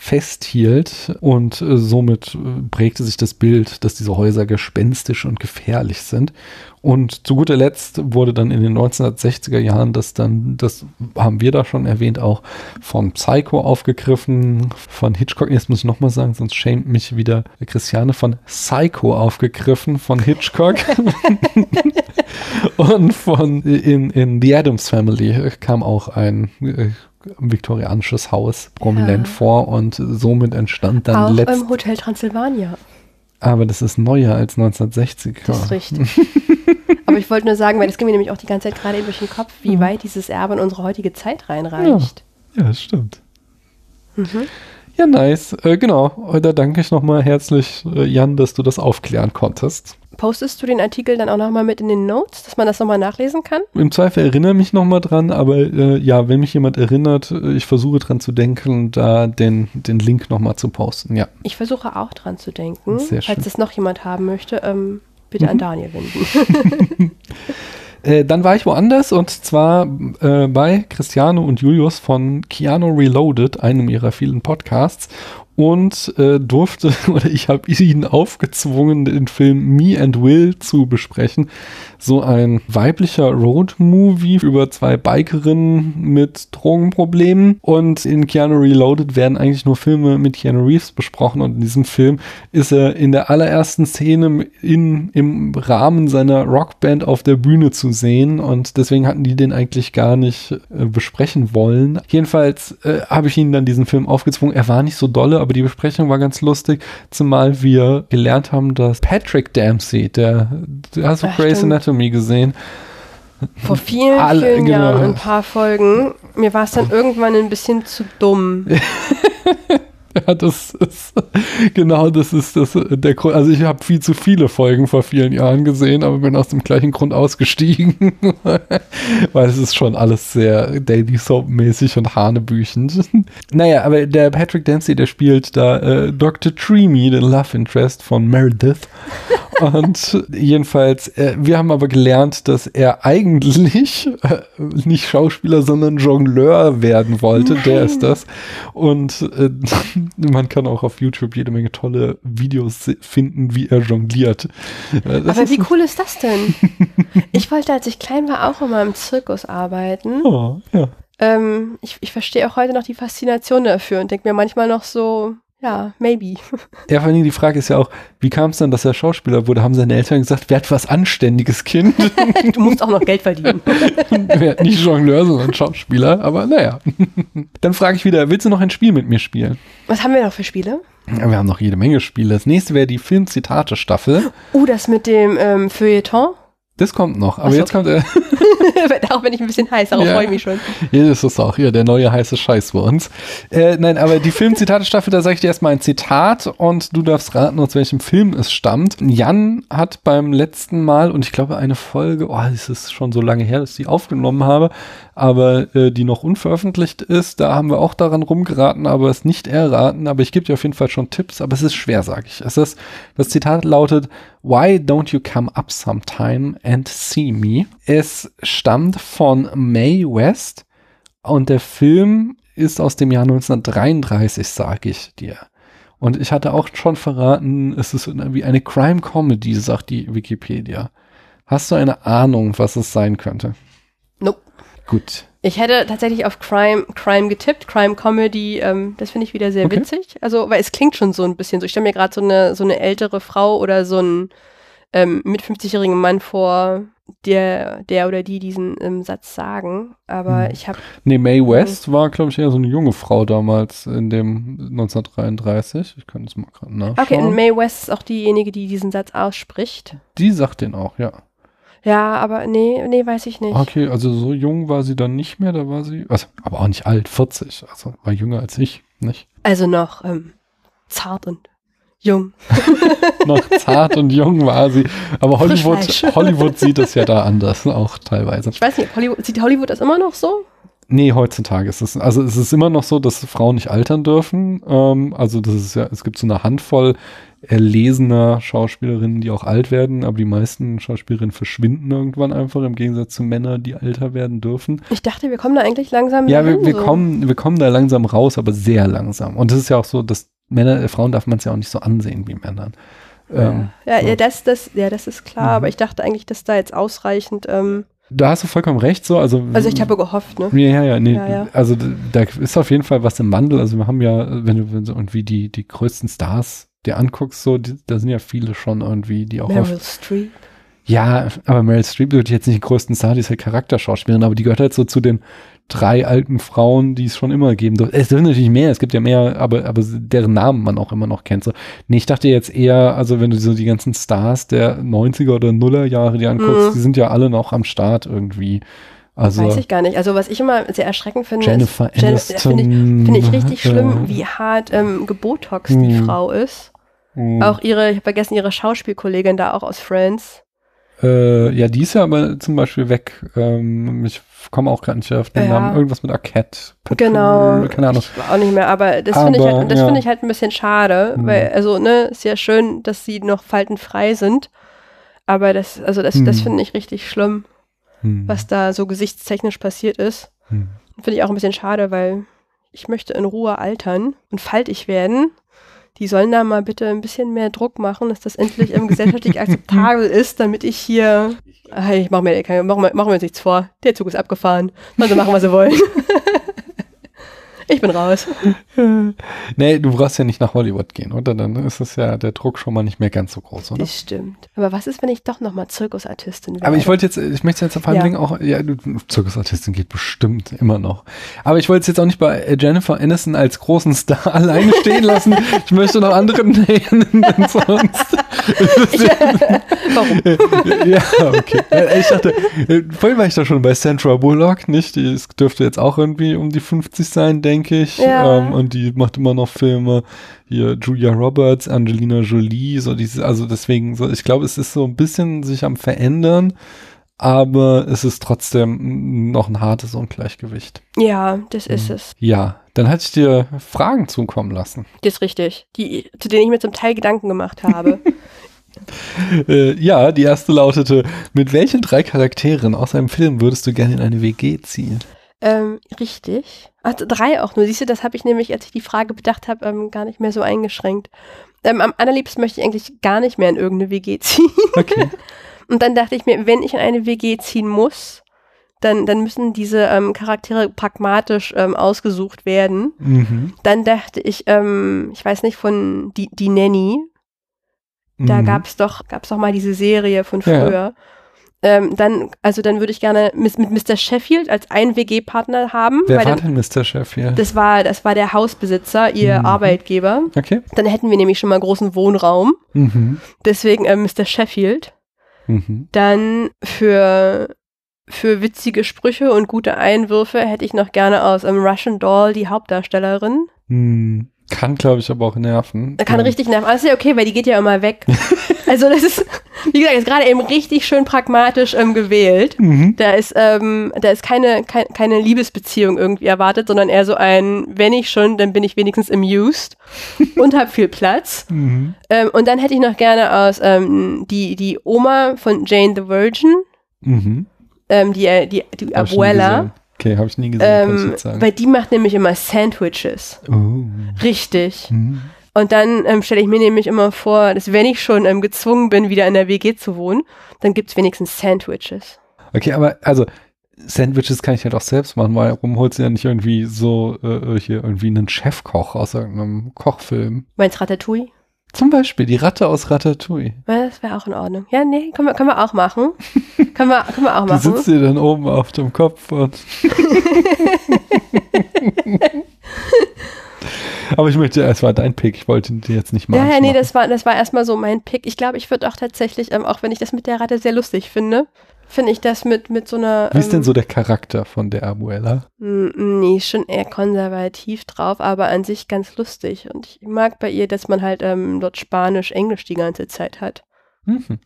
festhielt und äh, somit äh, prägte sich das Bild, dass diese Häuser gespenstisch und gefährlich sind. Und zu guter Letzt wurde dann in den 1960er Jahren das dann, das haben wir da schon erwähnt, auch von Psycho aufgegriffen, von Hitchcock, jetzt muss ich nochmal sagen, sonst schämt mich wieder Christiane, von Psycho aufgegriffen, von Hitchcock. und von in, in The Addams Family kam auch ein äh, viktorianisches Haus prominent Ja. vor und somit entstand dann Auch letzt, im Hotel Transsilvania. aber das ist neuer als 1960. Das ist richtig. Aber ich wollte nur sagen, weil das ging mir nämlich auch die ganze Zeit gerade durch den Kopf, wie weit dieses Erbe in unsere heutige Zeit reinreicht. Ja, das stimmt. Mhm. Ja, nice. Äh, genau. Da danke ich nochmal herzlich, äh, Jan, dass du das aufklären konntest. Postest du den Artikel dann auch nochmal mit in den Notes, dass man das nochmal nachlesen kann? Im Zweifel erinnere mich nochmal dran, aber äh, ja, wenn mich jemand erinnert, äh, ich versuche dran zu denken, da den, den Link nochmal zu posten. Ja. Ich versuche auch dran zu denken. Sehr schön. Falls es noch jemand haben möchte, ähm, bitte an Mhm. Daniel wenden. Äh, dann war ich woanders und zwar äh, bei Cristiano und Julius von Keanu Reloaded, einem ihrer vielen Podcasts. Und äh, durfte, oder ich habe ihnen aufgezwungen, den Film Me and Will zu besprechen. So ein weiblicher Road-Movie über zwei Bikerinnen mit Drogenproblemen. Und in Keanu Reloaded werden eigentlich nur Filme mit Keanu Reeves besprochen. Und in diesem Film ist er in der allerersten Szene in, im Rahmen seiner Rockband auf der Bühne zu sehen. Und deswegen hatten die den eigentlich gar nicht äh, besprechen wollen. Jedenfalls äh, habe ich ihnen dann diesen Film aufgezwungen. Er war nicht so dolle, aber die Besprechung war ganz lustig. Zumal wir gelernt haben, dass Patrick Dempsey, der, der hast du Ach, Grey's. Anatomy gesehen? Vor vielen, Alle- vielen genau. Jahren, ein paar Folgen. Mir war es dann irgendwann ein bisschen zu dumm. Ja, das ist genau das ist das der Grund. Also ich habe viel zu viele Folgen vor vielen Jahren gesehen, aber bin aus dem gleichen Grund ausgestiegen, weil es ist schon alles sehr Daily Soap mäßig und hanebüchend. naja, aber der Patrick Dempsey, der spielt da äh, Dr. Treemy, den Love Interest von Meredith. Und jedenfalls, äh, wir haben aber gelernt, dass er eigentlich äh, nicht Schauspieler, sondern Jongleur werden wollte. Nein. Der ist das. Und äh, man kann auch auf YouTube jede Menge tolle Videos finden, wie er jongliert. Das aber wie cool ist das denn? ich wollte, als ich klein war, auch immer im Zirkus arbeiten. Oh, ja. Ähm, ich, ich verstehe auch heute noch die Faszination dafür und denke mir manchmal noch so, ja, maybe. Ja, vor allem die Frage ist ja auch, wie kam es dann, dass er Schauspieler wurde? Haben seine Eltern gesagt, werd was anständiges Kind? du musst auch noch Geld verdienen. werd nicht Jongleur, sondern Schauspieler, aber naja. Dann frage ich wieder, willst du noch ein Spiel mit mir spielen? Was haben wir noch für Spiele? Ja, wir haben noch jede Menge Spiele. Das nächste wäre die Film-Zitate-Staffel. Uh, das mit dem ähm, Feuilleton? Das kommt noch, aber so. jetzt kommt er. Darauf bin ich ein bisschen heiß, darauf ja. freue ich mich schon. Ja, das ist auch hier der neue heiße Scheiß bei uns. Äh, nein, aber die Film-Zitate-Staffel, da sage ich dir erstmal ein Zitat und du darfst raten, aus welchem Film es stammt. Jan hat beim letzten Mal, und ich glaube eine Folge, oh, es ist schon so lange her, dass ich die aufgenommen habe, aber äh, die noch unveröffentlicht ist, da haben wir auch daran rumgeraten, aber es nicht erraten. Aber ich gebe dir auf jeden Fall schon Tipps, aber es ist schwer, sage ich. Es ist, das Zitat lautet, Why don't you come up sometime and see me? Es stammt von Mae West und der Film ist aus dem Jahr 1933, sage ich dir. Und ich hatte auch schon verraten, es ist wie eine Crime Comedy, sagt die Wikipedia. Hast du eine Ahnung, was es sein könnte? Nope. Gut. Ich hätte tatsächlich auf Crime, Crime getippt, Crime Comedy, ähm, das finde ich wieder sehr okay. witzig. Also, weil es klingt schon so ein bisschen so. Ich stelle mir gerade so eine, so eine ältere Frau oder so einen ähm, mit 50-jährigen Mann vor, der, der oder die diesen ähm, Satz sagen. Aber hm. ich habe. Nee, Mae West war, glaube ich, eher so eine junge Frau damals in dem 1933. Ich kann das mal gerade nachschauen. Okay, und Mae West ist auch diejenige, die diesen Satz ausspricht. Die sagt den auch, ja. Ja, aber nee, nee, weiß ich nicht. Okay, also so jung war sie dann nicht mehr, da war sie, also, aber auch nicht alt, 40, also war jünger als ich, nicht? Also noch ähm, zart und jung. noch zart und jung war sie, aber Hollywood, Hollywood sieht es ja da anders, auch teilweise. Ich weiß nicht, Hollywood, sieht Hollywood das immer noch so? Nee, heutzutage ist es, also es ist immer noch so, dass Frauen nicht altern dürfen. Ähm, also das ist ja, es gibt so eine Handvoll erlesener Schauspielerinnen, die auch alt werden, aber die meisten Schauspielerinnen verschwinden irgendwann einfach im Gegensatz zu Männern, die älter werden dürfen. Ich dachte, wir kommen da eigentlich langsam Ja, wir, wir so. kommen, wir kommen da langsam raus, aber sehr langsam. Und es ist ja auch so, dass Männer, äh, Frauen darf man es ja auch nicht so ansehen wie Männern. Ähm, ja, so. ja, das, das, ja, das ist klar, mhm. aber ich dachte eigentlich, dass da jetzt ausreichend ähm, da hast du vollkommen recht, so. Also, also ich habe gehofft, ne? Ja, ja, ja, nee. Ja, ja. Also da ist auf jeden Fall was im Wandel. Also wir haben ja, wenn du, wenn du irgendwie die, die größten Stars dir anguckst, so, die, da sind ja viele schon irgendwie, die auch. Meryl Streep. Ja, aber Meryl Streep ich jetzt nicht den größten Star, die ist halt Charakterschauspielerin, aber die gehört halt so zu den drei alten Frauen, die es schon immer geben durfte. Es sind natürlich mehr, es gibt ja mehr, aber, aber deren Namen man auch immer noch kennt. So. Nee, ich dachte jetzt eher, also wenn du so die ganzen Stars der 90er oder Nuller Jahre dir anguckst, mhm. die sind ja alle noch am Start irgendwie. Also, Weiß ich gar nicht. Also was ich immer sehr erschreckend finde, Jennifer ist, Aniston, finde ich, find ich richtig schlimm, wie hart ähm, gebotox die mhm. Frau ist. Mhm. Auch ihre, ich habe vergessen, ihre Schauspielkollegin da auch aus Friends. Äh, ja, die ist ja aber zum Beispiel weg. Ähm, ich komme auch gerade nicht auf den ja. Namen. Irgendwas mit Arquette. Patrol, genau. Keine Ahnung. Ich auch nicht mehr, aber das finde ich, halt, ja. find ich halt ein bisschen schade, mhm. weil, also, ne, ist ja schön, dass sie noch faltenfrei sind. Aber das, also das, mhm. das finde ich richtig schlimm, mhm. was da so gesichtstechnisch passiert ist. Mhm. Finde ich auch ein bisschen schade, weil ich möchte in Ruhe altern und faltig werden die sollen da mal bitte ein bisschen mehr Druck machen, dass das endlich ähm, gesellschaftlich akzeptabel ist, damit ich hier, ach, ich mach mir, machen wir, machen wir uns nichts vor, der Zug ist abgefahren, sollen sie machen, was sie wollen. Ich bin raus. nee, du brauchst ja nicht nach Hollywood gehen, oder? Dann ist es ja der Druck schon mal nicht mehr ganz so groß, oder? Das stimmt. Aber was ist, wenn ich doch nochmal Zirkusartistin werde? Aber ich wollte jetzt, ich möchte jetzt vor allem ja. auch, ja, Zirkusartistin geht bestimmt immer noch. Aber ich wollte es jetzt auch nicht bei Jennifer Aniston als großen Star alleine stehen lassen. ich möchte noch andere nennen sonst. Warum? ja, okay. Ich dachte, äh, vorhin war ich da schon bei Sandra Bullock, nicht? Die dürfte jetzt auch irgendwie um die 50 sein, denke ich. Ja. Ähm, und die macht immer noch Filme. Hier Julia Roberts, Angelina Jolie, so diese, also deswegen, so, ich glaube, es ist so ein bisschen sich am verändern, aber es ist trotzdem noch ein hartes Ungleichgewicht. Ja, das ist Mhm. es. Ja, dann hatte ich dir Fragen zukommen lassen. Das ist richtig. Die, zu denen ich mir zum Teil Gedanken gemacht habe. Äh, ja, die erste lautete, mit welchen drei Charakteren aus einem Film würdest du gerne in eine WG ziehen? ähm, richtig. Also drei auch nur. Siehst du, das habe ich nämlich, als ich die Frage bedacht habe, ähm, gar nicht mehr so eingeschränkt. Ähm, am allerliebsten möchte ich eigentlich gar nicht mehr in irgendeine WG ziehen. Okay. Und dann dachte ich mir, wenn ich in eine WG ziehen muss, dann, dann müssen diese ähm, Charaktere pragmatisch ähm, ausgesucht werden. mhm. Dann dachte ich, ähm, ich weiß nicht, von die, die Nanny, da Mhm. gab's doch, gab's doch mal diese Serie von Ja. Ähm, dann, also dann würde ich gerne mit, mit Mr. Sheffield als einen WG-Partner haben. Wer war dann, denn Mr. Chef hier? das war, das war der Hausbesitzer, ihr Mhm. Arbeitgeber. Okay. Dann hätten wir nämlich schon mal großen Wohnraum. Mhm. Deswegen ähm, Mr. Sheffield. Mhm. Dann für, für witzige Sprüche und gute Einwürfe hätte ich noch gerne aus ähm, Russian Doll die Hauptdarstellerin. Hm. Kann, glaube ich, aber auch nerven. Kann Ja. richtig nerven. Aber ist ja okay, weil die geht ja immer weg. also das ist, wie gesagt, ist gerade eben richtig schön pragmatisch ähm, gewählt. Mhm. Da ist, ähm, da ist keine, kein, keine Liebesbeziehung irgendwie erwartet, sondern eher so ein, wenn ich schon, dann bin ich wenigstens amused und habe viel Platz. Mhm. Ähm, und dann hätte ich noch gerne aus ähm, die, die Oma von Jane the Virgin, Mhm. ähm, die, äh, die, die nie Abuela. Okay, habe ich nie gesehen, kann ich Ähm, jetzt sagen. weil die macht nämlich immer Sandwiches. oh. Richtig. Mhm. Und dann ähm, stelle ich mir nämlich immer vor, dass wenn ich schon ähm, gezwungen bin, wieder in der WG zu wohnen, dann gibt's wenigstens Sandwiches. Okay, aber also Sandwiches kann ich ja doch selbst machen. Warum holst du ja nicht irgendwie so äh, hier irgendwie einen Chefkoch aus irgendeinem Kochfilm? Meinst Ratatouille? Zum Beispiel die Ratte aus Ratatouille. Ja, das wäre auch in Ordnung. Ja, nee, können wir, können wir auch machen. können, wir, können wir auch Die machen. sitzt dir dann oben auf dem Kopf und Aber ich möchte, es war dein Pick, ich wollte dir jetzt nicht mal. Ja, ja, nee, das war, das war erstmal so mein Pick. Ich glaube, ich würde auch tatsächlich, ähm, auch wenn ich das mit der Ratte sehr lustig finde, finde ich das mit, mit so einer. Wie ist denn ähm, so der Charakter von der Abuela? m, Nee, schon eher konservativ drauf, aber an sich ganz lustig. Und ich mag bei ihr, dass man halt ähm, dort Spanisch, Englisch die ganze Zeit hat. Mhm.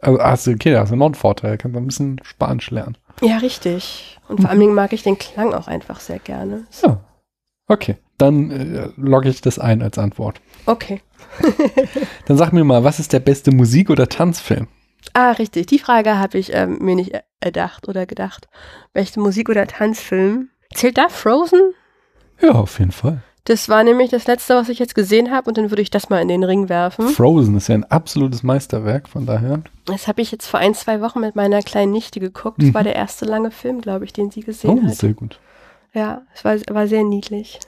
Also, hast du, okay, da hast du noch einen Vorteil, kannst ein bisschen Spanisch lernen. Ja, richtig. Und vor allen Dingen mag ich den Klang auch einfach sehr gerne. Ja. Okay, dann äh, logge ich das ein als Antwort. Okay. Dann sag mir mal, was ist der beste Musik- oder Tanzfilm? Ah, richtig. Die Frage habe ich ähm, mir nicht er- erdacht oder gedacht. Welche Musik- oder Tanzfilm? Zählt da Frozen? Ja, auf jeden Fall. Das war nämlich das letzte, was ich jetzt gesehen habe und dann würde ich das mal in den Ring werfen. Frozen ist ja ein absolutes Meisterwerk, von daher. Das habe ich jetzt vor ein, zwei Wochen mit meiner kleinen Nichte geguckt. Das Mhm. war der erste lange Film, glaube ich, den sie gesehen Oh, hat. sehr gut. Ja, es war, war sehr niedlich.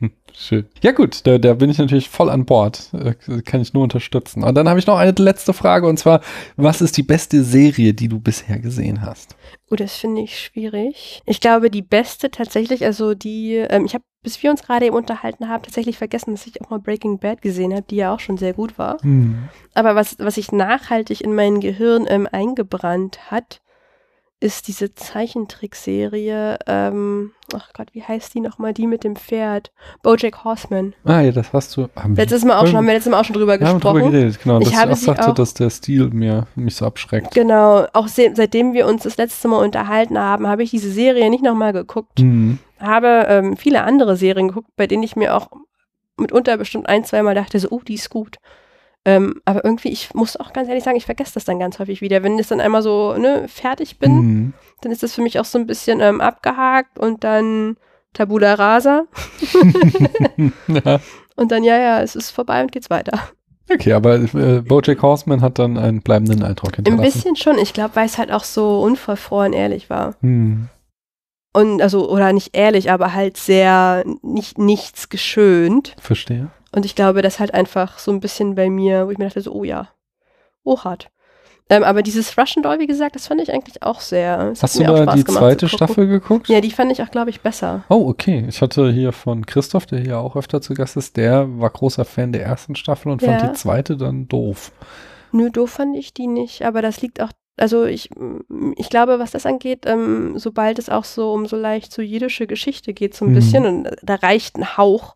Schön. Ja gut, da, da bin ich natürlich voll an Bord. Äh, kann ich nur unterstützen. Und dann habe ich noch eine letzte Frage und zwar, was ist die beste Serie, die du bisher gesehen hast? Oh, das finde ich schwierig. Ich glaube, die beste tatsächlich, also die, ähm, ich habe, bis wir uns gerade eben unterhalten haben, tatsächlich vergessen, dass ich auch mal Breaking Bad gesehen habe, die ja auch schon sehr gut war. Aber was, was sich nachhaltig in mein Gehirn ähm, eingebrannt hat, ist diese Zeichentrickserie, ähm, ach Gott, wie heißt die nochmal, die mit dem Pferd? Bojack Horseman. Ah ja, das hast du. Haben Letztes Mal auch schon, haben wir letztes Mal auch schon drüber haben drüber gesprochen. geredet, genau. Ich habe auch sagte, auch- dass der Stil mir mich so abschreckt. Genau, auch se seitdem wir uns das letzte Mal unterhalten haben, habe ich diese Serie nicht nochmal geguckt. Mhm. Habe ähm, viele andere Serien geguckt, bei denen ich mir auch mitunter bestimmt ein, zweimal dachte, so, oh, die ist gut. Ähm, aber irgendwie, ich muss auch ganz ehrlich sagen, ich vergesse das dann ganz häufig wieder. Wenn ich dann einmal so ne, fertig bin, Mhm. dann ist das für mich auch so ein bisschen ähm, abgehakt und dann Tabula rasa. ja. Und dann, ja, ja, es ist vorbei und geht's weiter. Okay, aber äh, Bojack Horseman hat dann einen bleibenden Eindruck Ein hinterlassen. bisschen schon, ich glaube, weil es halt auch so unverfroren ehrlich war. Mhm. Und also, oder nicht ehrlich, aber halt sehr nicht nichts geschönt. Verstehe. Und ich glaube, das halt einfach so ein bisschen bei mir, wo ich mir dachte, so, oh ja, oh hart. Ähm, aber dieses Russian Doll, wie gesagt, das fand ich eigentlich auch sehr. Hast du da Spaß die gemacht zweite. Staffel geguckt? Ja, die fand ich auch, glaube ich, besser. Oh, okay. Ich hatte hier von Christoph, der hier auch öfter zu Gast ist, der war großer Fan der ersten Staffel und fand Ja. die zweite dann doof. Nö, doof fand ich die nicht, aber das liegt auch, also ich, ich glaube, was das angeht, ähm, sobald es auch so um so leicht so jiddische Geschichte geht, so ein Mhm. bisschen, und da reicht ein Hauch,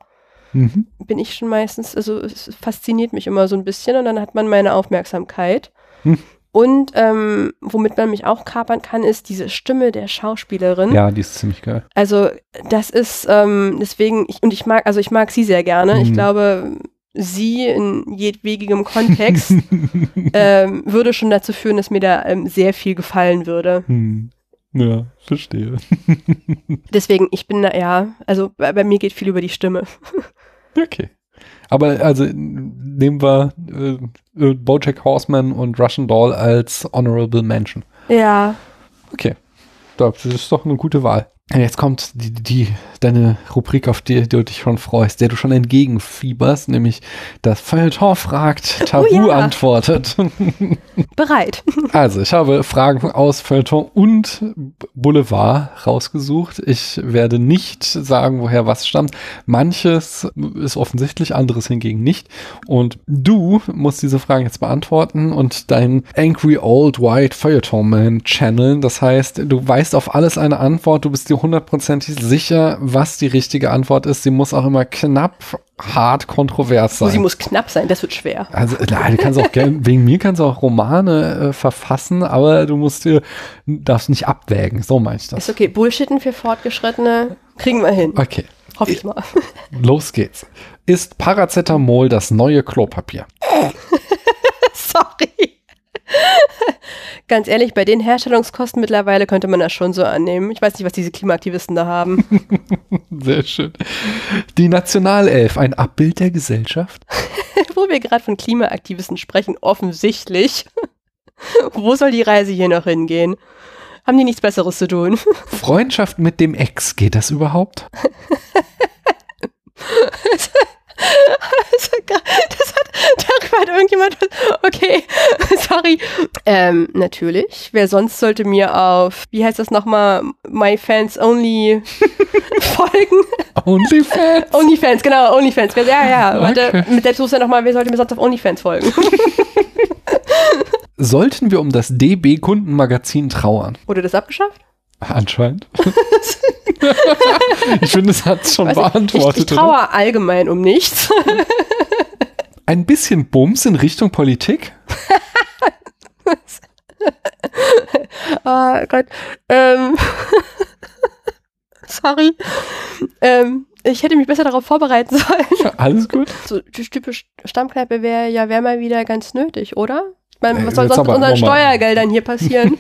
Mhm. bin ich schon meistens, also es fasziniert mich immer so ein bisschen und dann hat man meine Aufmerksamkeit. Hm. Und ähm, womit man mich auch kapern kann, ist diese Stimme der Schauspielerin. Ja, die ist ziemlich geil. Also das ist ähm, deswegen ich, und ich mag also ich mag sie sehr gerne. Ich Mhm. glaube, sie in jedwegigem Kontext ähm, würde schon dazu führen, dass mir da ähm, sehr viel gefallen würde. Hm. Ja, verstehe. Deswegen ich bin da ja also bei, bei mir geht viel über die Stimme. Okay. Aber also nehmen wir äh, äh, Bojack Horseman und Russian Doll als Honorable Mention. Ja, Okay. Das ist doch eine gute Wahl. Jetzt kommt die, die, deine Rubrik, auf die du dich schon freust, der du schon entgegenfieberst, nämlich das Feuilleton fragt, Tabu Oh ja. antwortet. bereit. Also, ich habe Fragen aus Feuilleton und Boulevard rausgesucht. Ich werde nicht sagen, woher was stammt. Manches ist offensichtlich, anderes hingegen nicht. Und du musst diese Fragen jetzt beantworten und dein Angry Old White Feuilleton Man channeln. Das heißt, du weißt auf alles eine Antwort. Du bist dir hundertprozentig sicher, was die richtige Antwort ist. Sie muss auch immer knapp, hart, kontrovers sein. Sie muss knapp sein, das wird schwer. Also, nein, du kannst auch wegen mir kannst du auch Romane äh, verfassen, aber du musst dir, darfst nicht abwägen. So meine ich das. Ist okay, Bullshitten für Fortgeschrittene kriegen wir hin. Okay, Hoffe ich mal. los geht's. Ist Paracetamol das neue Klopapier? Sorry. Ganz ehrlich, bei den Herstellungskosten mittlerweile könnte man das schon so annehmen. Ich weiß nicht, was diese Klimaaktivisten da haben. Sehr schön. Die Nationalelf, ein Abbild der Gesellschaft? Wo wir gerade von Klimaaktivisten sprechen, offensichtlich. Wo soll die Reise hier noch hingehen? Haben die nichts Besseres zu tun? Freundschaft mit dem Ex, geht das überhaupt? Das hat, darüber hat irgendjemand. Okay, sorry. Ähm, natürlich. Wer sonst sollte mir auf, wie heißt das nochmal, My Fans Only folgen? Onlyfans? Onlyfans, genau, Onlyfans. Ja, ja, warte, Okay. mit Selbstbewusstsein nochmal, wer sollte mir sonst auf Onlyfans folgen? Sollten wir um das DB-Kundenmagazin trauern? Wurde das abgeschafft? Anscheinend. ich finde, es hat schon Weiß beantwortet. Ich, ich oder? traue allgemein um nichts. Ein bisschen Bums in Richtung Politik? Oh Gott. Ähm, sorry. Ähm, ich hätte mich besser darauf vorbereiten sollen. Alles gut? So die typisch Stammkneipe wäre ja wär mal wieder ganz nötig, oder? Ich meine, was soll sonst mit unseren. Steuergeldern hier passieren?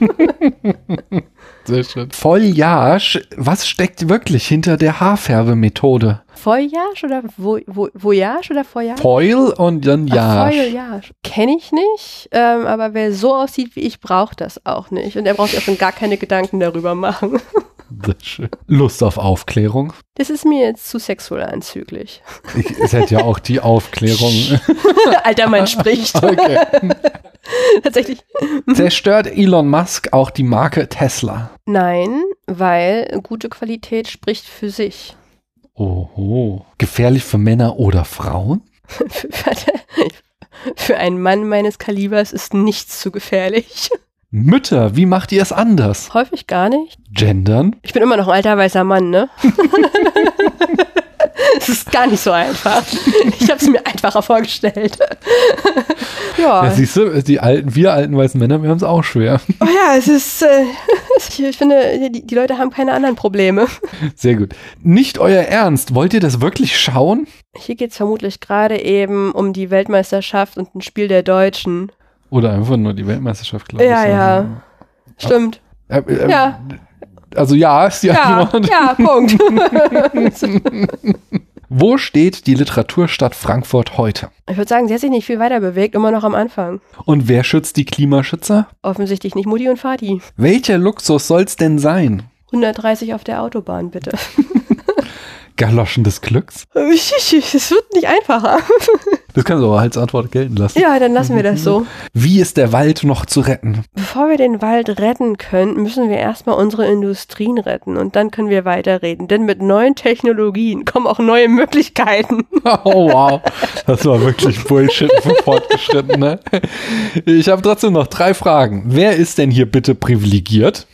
Sehr schön. Foliage, was steckt wirklich hinter der Haarfärbemethode? Voyage oder Vo Vo Voyage oder Voyage? Foil und dann Yage. Voyage. Kenne ich nicht, ähm, aber wer so aussieht wie ich, braucht das auch nicht. Und er braucht sich auch schon gar keine Gedanken darüber machen. Sehr schön. Lust auf Aufklärung. Das ist mir jetzt zu sexuell anzüglich. Ich, es hätte ja auch die Aufklärung. Alter Mann spricht. okay. Tatsächlich. Zerstört Elon Musk auch die Marke Tesla? Nein, weil gute Qualität spricht für sich. Oho. Gefährlich für Männer oder Frauen? Für, für einen Mann meines Kalibers ist nichts zu gefährlich. Mütter, wie macht ihr es anders? Häufig gar nicht. Gendern? Ich bin immer noch ein alter weißer Mann, ne? Es ist gar nicht so einfach. Ich habe es mir einfacher vorgestellt. ja. Ja, siehst du, die alten, wir alten weißen Männer, wir haben es auch schwer. Oh ja, es ist. Äh, ich, ich finde, die, die Leute haben keine anderen Probleme. Sehr gut. Nicht euer Ernst. Wollt ihr das wirklich schauen? Hier geht es vermutlich gerade eben um die Weltmeisterschaft und ein Spiel der Deutschen. Oder einfach nur die Weltmeisterschaft, glaube Ja, ich. ja. Stimmt. Äh, äh, Ja. Also ja, ist die Ja, Antwort. ja, Punkt. Wo steht die Literaturstadt Frankfurt heute? Ich würde sagen, sie hat sich nicht viel weiter bewegt, immer noch am Anfang. Und wer schützt die Klimaschützer? Offensichtlich nicht Mutti und Vati. Welcher Luxus soll's denn sein? 130 auf der Autobahn, bitte. Galoschen des Glücks? Es wird nicht einfacher. Das kannst du aber als Antwort gelten lassen. Ja, dann lassen wir das so. Wie ist der Wald noch zu retten? Bevor wir den Wald retten können, müssen wir erstmal unsere Industrien retten und dann können wir weiterreden. Denn mit neuen Technologien kommen auch neue Möglichkeiten. Oh wow, das war wirklich Bullshit für Fortgeschrittene. Ich habe trotzdem noch drei Fragen. Wer ist denn hier bitte privilegiert?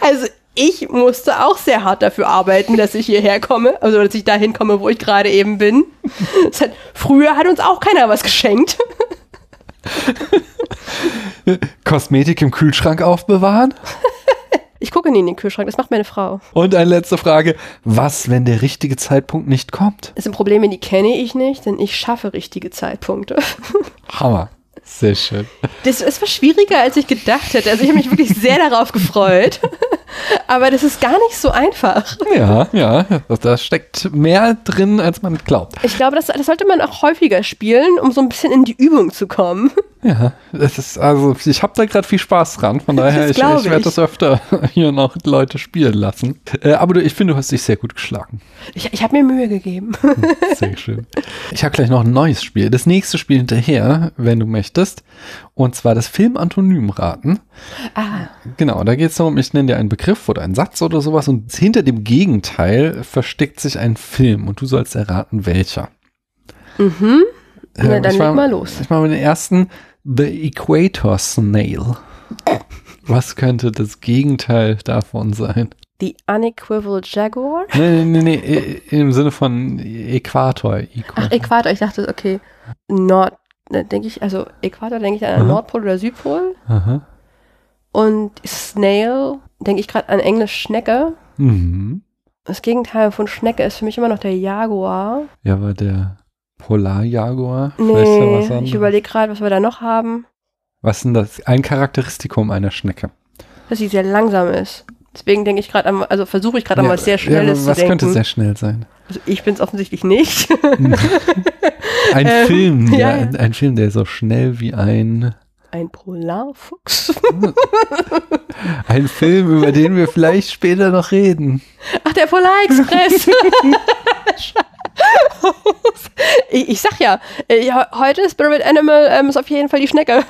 Also ich musste auch sehr hart dafür arbeiten, dass ich hierher komme, also dass ich dahin komme, wo ich gerade eben bin. Hat, früher hat uns auch keiner was geschenkt. Kosmetik im Kühlschrank aufbewahren? Ich gucke nie in den Kühlschrank, das macht meine Frau. Und eine letzte Frage. Was, wenn der richtige Zeitpunkt nicht kommt? Das sind Probleme, die kenne ich nicht, denn ich schaffe richtige Zeitpunkte. Hammer. Sehr schön. Das, es war schwieriger, als ich gedacht hätte. Also ich habe mich wirklich sehr darauf gefreut. Aber das ist gar nicht so einfach. Ja, ja, da steckt mehr drin, als man glaubt. Ich glaube, das, das sollte man auch häufiger spielen, um so ein bisschen in die Übung zu kommen. Ja, das ist also, ich habe da gerade viel Spaß dran, von daher, ich, ich werde das öfter hier noch Leute spielen lassen. Äh, aber du, ich finde, du hast dich sehr gut geschlagen. Ich, ich habe mir Mühe gegeben. Sehr schön. Ich habe gleich noch ein neues Spiel. Das nächste Spiel hinterher, wenn du möchtest. Und zwar das Film-Antonym-Raten. Ah, Genau, da geht es darum, ich nenne dir einen Begriff oder einen Satz oder sowas und hinter dem Gegenteil versteckt sich ein Film und du sollst erraten, welcher. mhm. Na, dann ich leg mal los. Ich mache mit den ersten The Equator Snail. Was könnte das Gegenteil davon sein? The Unequivocal Jaguar. Nee, nee, nee, nee, im Sinne von Äquator. Ach, Äquator, ich dachte, okay. Ne, denke ich, also Äquator denke ich an Aha. Nordpol oder Südpol. Aha. Und Snail, denke ich gerade an Englisch Schnecke. Mhm. Das Gegenteil von Schnecke ist für mich immer noch der Jaguar. Ja, war der Polarjaguar. Ist ja Nee, ich überlege gerade, was wir da noch haben. Was ist denn das? Ein Charakteristikum einer Schnecke. Dass sie sehr langsam ist. Deswegen denke ich gerade also versuche ich gerade an was sehr Schnelles ja, was zu denken. könnte sehr schnell sein? also ich bin es offensichtlich nicht. Ein Ähm, Film, der, ja, ja. ein Film, der so schnell wie ein Ein Polarfuchs. ein Film, über den wir vielleicht später noch reden. Ach, der Polarexpress. ich, ich sag ja, äh, ja, heute Spirit Animal ähm, ist auf jeden Fall die Schnecke.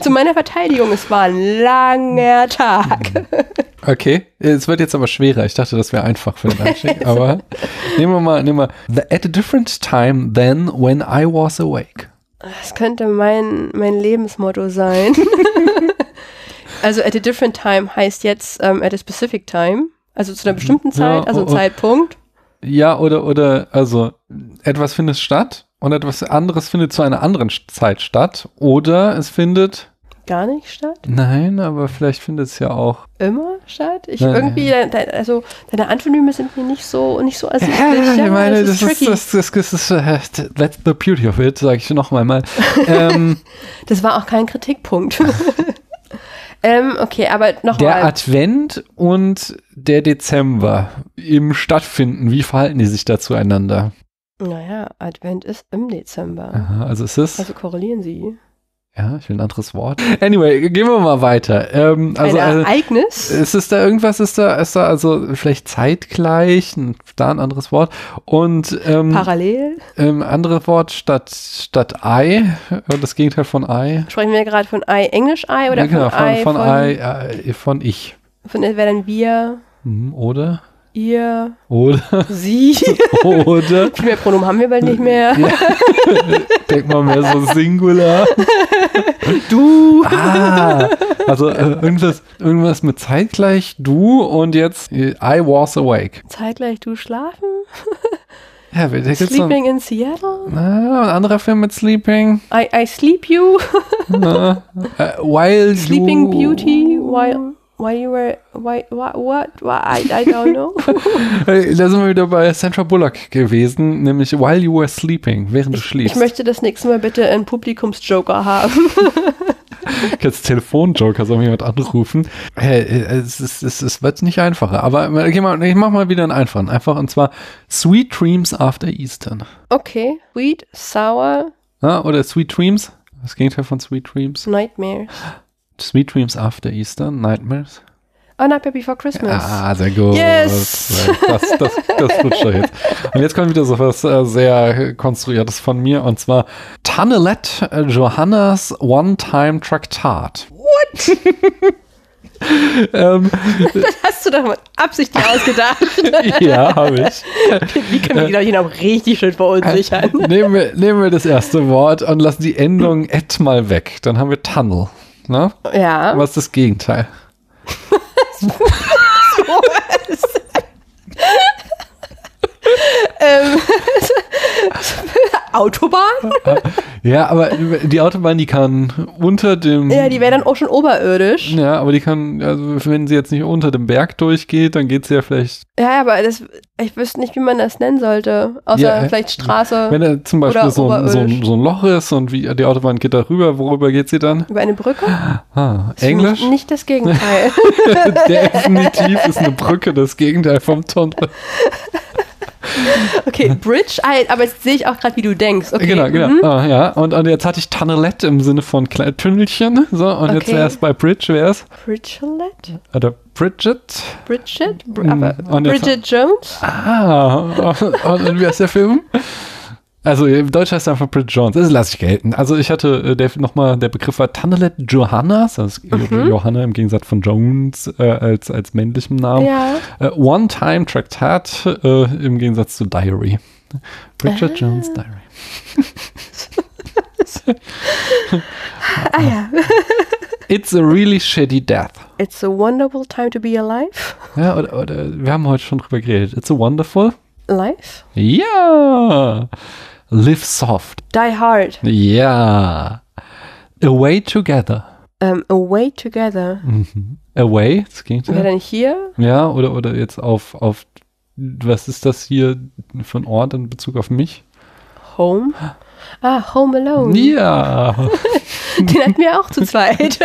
Zu meiner Verteidigung, es war ein langer Tag. Okay, es wird jetzt aber schwerer. Ich dachte, das wäre einfach für den Einstieg. aber nehmen wir mal, nehmen wir At a different time than when I was awake. Das könnte mein, mein Lebensmotto sein. also at a different time heißt jetzt ähm, at a specific time. Also zu einer bestimmten Zeit, Ja, also oh. Zeitpunkt. Ja, oder, oder, also, etwas findet statt und etwas anderes findet zu einer anderen Zeit statt. Oder es findet, Gar nicht statt. nein, aber vielleicht findet es ja auch. Immer statt. Ich Nein. irgendwie, de- also deine Antonyme sind mir nicht so nicht so ersichtlich. Ja, ich meine, es das ist, das, das, das ist, äh, that's the beauty of it, sage ich nochmal mal. ähm, Das war auch kein Kritikpunkt. ähm, okay, aber der nochmal. Advent und der Dezember im Stattfinden, wie verhalten die sich da zueinander? Naja, Advent ist im Dezember. Aha, also es ist, Also korrelieren sie. ja, ich will ein anderes Wort. Anyway, gehen wir mal weiter. Ähm, also, Ein also Ereignis. ist es da irgendwas, ist da, ist da also vielleicht zeitgleich, da ein anderes Wort und ähm, Parallel. ähm, anderes Wort statt, statt Ei, äh, das Gegenteil von Ei. Sprechen wir gerade von I, Englisch I oder ja, genau, von I? von, von, Ei, äh, von ich. Von wäre dann wir, Mhm, Oder? Ihr, Oder? sie. Oder? Primärpronomen haben wir bald nicht mehr. Ja. Denk mal mehr so Singular. Du. Ah, also äh, irgendwas, irgendwas mit zeitgleich du und jetzt äh, I was awake. Zeitgleich du schlafen. Ja, jetzt so, Sleeping in Seattle. na, ein anderer Film mit Sleeping. I, I sleep you. Na, äh, while Sleeping you, Beauty. While, while you were. Why, what? What? I, I don't know. Äh, Da sind wir wieder bei Sandra Bullock gewesen, nämlich While You Were Sleeping, während du Ich schliefst. möchte das nächste Mal bitte einen Publikumsjoker haben. Jetzt Telefonjoker, soll jemand anrufen? Hey, äh, es, ist, es, es wird nicht einfacher, aber äh, geh mal, ich mach mal wieder einen einfachen. Einfach und zwar Sweet Dreams After Easter. Okay. Sweet, sour, Ja, oder Sweet Dreams? Das Gegenteil von Sweet Dreams. nightmare. Sweet Dreams After Easter, Nightmares. Oh, Nightmare Before Christmas. Ah, sehr gut. Yes. Das, das, das rutscht doch jetzt. Und jetzt kommt wieder so was äh, sehr konstruiertes von mir und zwar Tannelet äh, Johannas One-Time Traktat. What? Ähm, das hast du doch mit Absicht ausgedacht. ja, habe ich. Wie können wir die Leute noch richtig schön verunsichern? Nehmen wir, nehmen wir das erste Wort und lassen die Endung et mal weg. Dann haben wir Tunnel. Ne? Ja. Was ist das Gegenteil? ähm, Autobahn? Ja, aber die Autobahn, die kann unter dem. Ja, die wäre dann auch schon oberirdisch. Ja, aber die kann, also wenn sie jetzt nicht unter dem Berg durchgeht, dann geht sie ja vielleicht. Ja, aber das, ich wüsste nicht, wie man das nennen sollte. Außer Ja, äh, vielleicht Straße Wenn da zum Beispiel so ein, so, ein, so ein Loch ist und wie die Autobahn geht da rüber, worüber geht sie dann? über eine Brücke. Ah, ist Englisch? Nicht das Gegenteil. Definitiv ist eine Brücke das Gegenteil vom Tunnel. Okay, Bridge, ah, aber jetzt sehe ich auch gerade, wie du denkst. Okay. Genau, genau. mhm. Ah, ja. Und, und jetzt hatte ich Tunnelette im Sinne von Kle Tünnelchen. So, und jetzt Okay. wäre es bei Bridge, wäre es. Bridgelet? Oder Bridget. Bridget? Br Mm, aber jetzt- Bridget Jones? Ah, und, und wie heißt der Film? Also im Deutsch heißt er einfach Bridget Jones. Das lasse ich gelten. Also ich hatte, äh, der nochmal, der Begriff war Tannelet Johannas, also Mhm. Johanna im Gegensatz von Jones äh, als, als männlichem Namen. Ja. Äh, One-Time Traktat äh, im Gegensatz zu Diary. Bridget Ah. Jones Diary. Ah ja. It's a really shitty death. It's a wonderful time to be alive. Ja, oder, oder wir haben heute schon drüber geredet. It's a wonderful. Life? Ja. Live soft. Die hard. Ja. Away together. Um, away together. Mhm. Away, das ging Wäre dann hier? Ja, oder, oder jetzt auf, auf, was ist das hier für ein Ort in Bezug auf mich? Home? Ah, Home Alone. Ja. Den hatten wir auch zu zweit.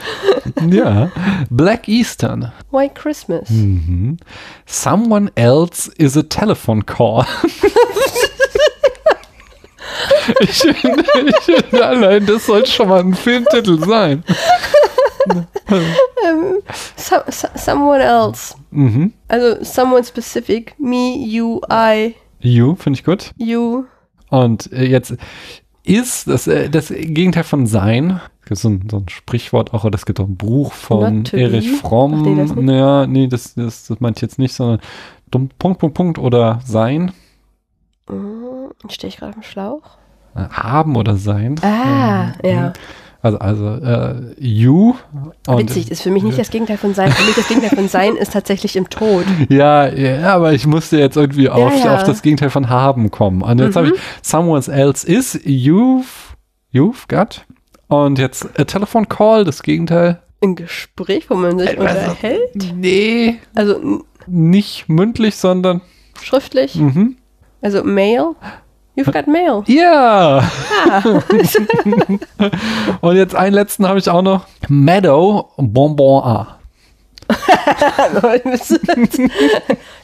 ja. Black Eastern. White Christmas. Mhm. Someone else is a telephone call. ich, finde, ich finde, allein das sollte schon mal ein Filmtitel sein. Ähm, so, so, someone else. Mhm. Also someone specific. Me, you, I, You, finde ich gut. you. Und äh, jetzt ist das, äh, das Gegenteil von sein. Es gibt so ein, so ein Sprichwort auch, oder es gibt auch ein Buch von Erich? Fromm. Nee, das nicht? ja, nee, das, das, das meinte ich jetzt nicht, sondern Punkt, Punkt, Punkt oder sein. Hm, Stehe ich gerade auf dem Schlauch? Äh, Haben oder sein. Ah, Mhm. ja. Also, also äh, you. Und, Witzig, ist für mich nicht das Gegenteil von sein. Für mich das Gegenteil von sein ist tatsächlich im Tod. Ja, ja, aber ich musste jetzt irgendwie auf, ja. auf das Gegenteil von haben kommen. Und jetzt Mhm. habe ich someone else is, you've, you've got. Und jetzt a telephone call, das Gegenteil. Ein Gespräch, wo man sich unterhält. Nee, Also nicht mündlich, sondern schriftlich. mhm. Also Mail. You've got Mail. ja. Ah. Und jetzt einen letzten habe ich auch noch. Meadow Bonbon A.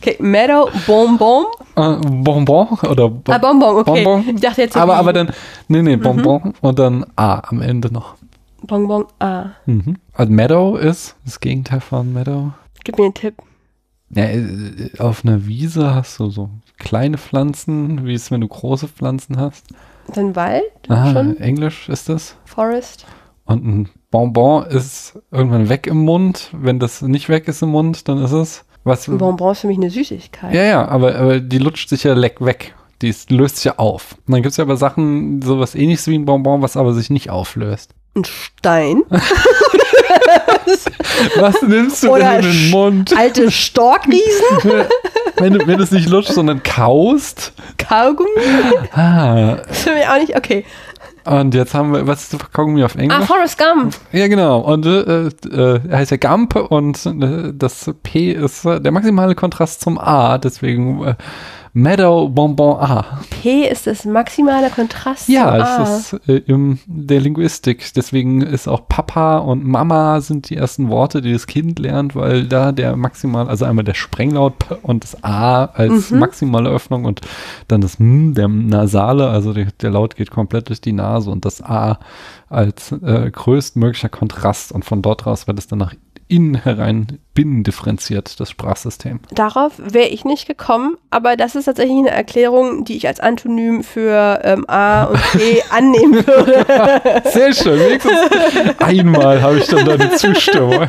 okay, Meadow, Bonbon. Äh, Bonbon oder Bo Ah, Bonbon, okay. Bonbon. Ich dachte jetzt aber, aber dann, nee, nee, Bonbon und dann A am Ende noch. Bonbon, ah. Mhm. Also Meadow ist das Gegenteil von Meadow. Gib mir einen Tipp. Ja, äh, auf einer Wiese hast du so kleine Pflanzen, wie es, wenn du große Pflanzen hast. Dann Wald Ah, schon? Englisch ist das. Forest. Und ein Bonbon ist irgendwann weg im Mund. Wenn das nicht weg ist im Mund, dann ist es was. Ein Bonbon ist für mich eine Süßigkeit. Ja, ja, aber, aber die lutscht sich ja leck weg. Die ist, löst sich ja auf. Und dann gibt es ja aber Sachen, sowas ähnliches wie ein Bonbon, was aber sich nicht auflöst. Ein Stein. Was nimmst du Oder denn in den Mund? Alte Storkriesen. wenn du, wenn du es nicht lutscht, sondern kaust. Kaugummi. Ah, Das ist für mich auch nicht. Okay. und jetzt haben wir, was ist Kaugummi auf Ah, Englisch? Forrest Gump. Ja, genau. Und äh, äh, er heißt ja Gump und äh, das P ist äh, der maximale Kontrast zum A, deswegen äh, Meadow Bonbon A. P ist das maximale Kontrast. Ja, zum es A. ist äh, in der Linguistik. Deswegen ist auch Papa und Mama sind die ersten Worte, die das Kind lernt, weil da der maximal, also einmal der Sprenglaut P und das A als Mhm. maximale Öffnung und dann das M, der Nasale, also der, der Laut geht komplett durch die Nase und das A als äh, größtmöglicher Kontrast und von dort raus wird es dann nach innen herein binnen differenziert, das Sprachsystem. Darauf wäre ich nicht gekommen, aber das ist tatsächlich eine Erklärung, die ich als Antonym für ähm, A und B annehmen würde. Sehr schön. Wenigstens einmal habe ich dann deine Zustimmung.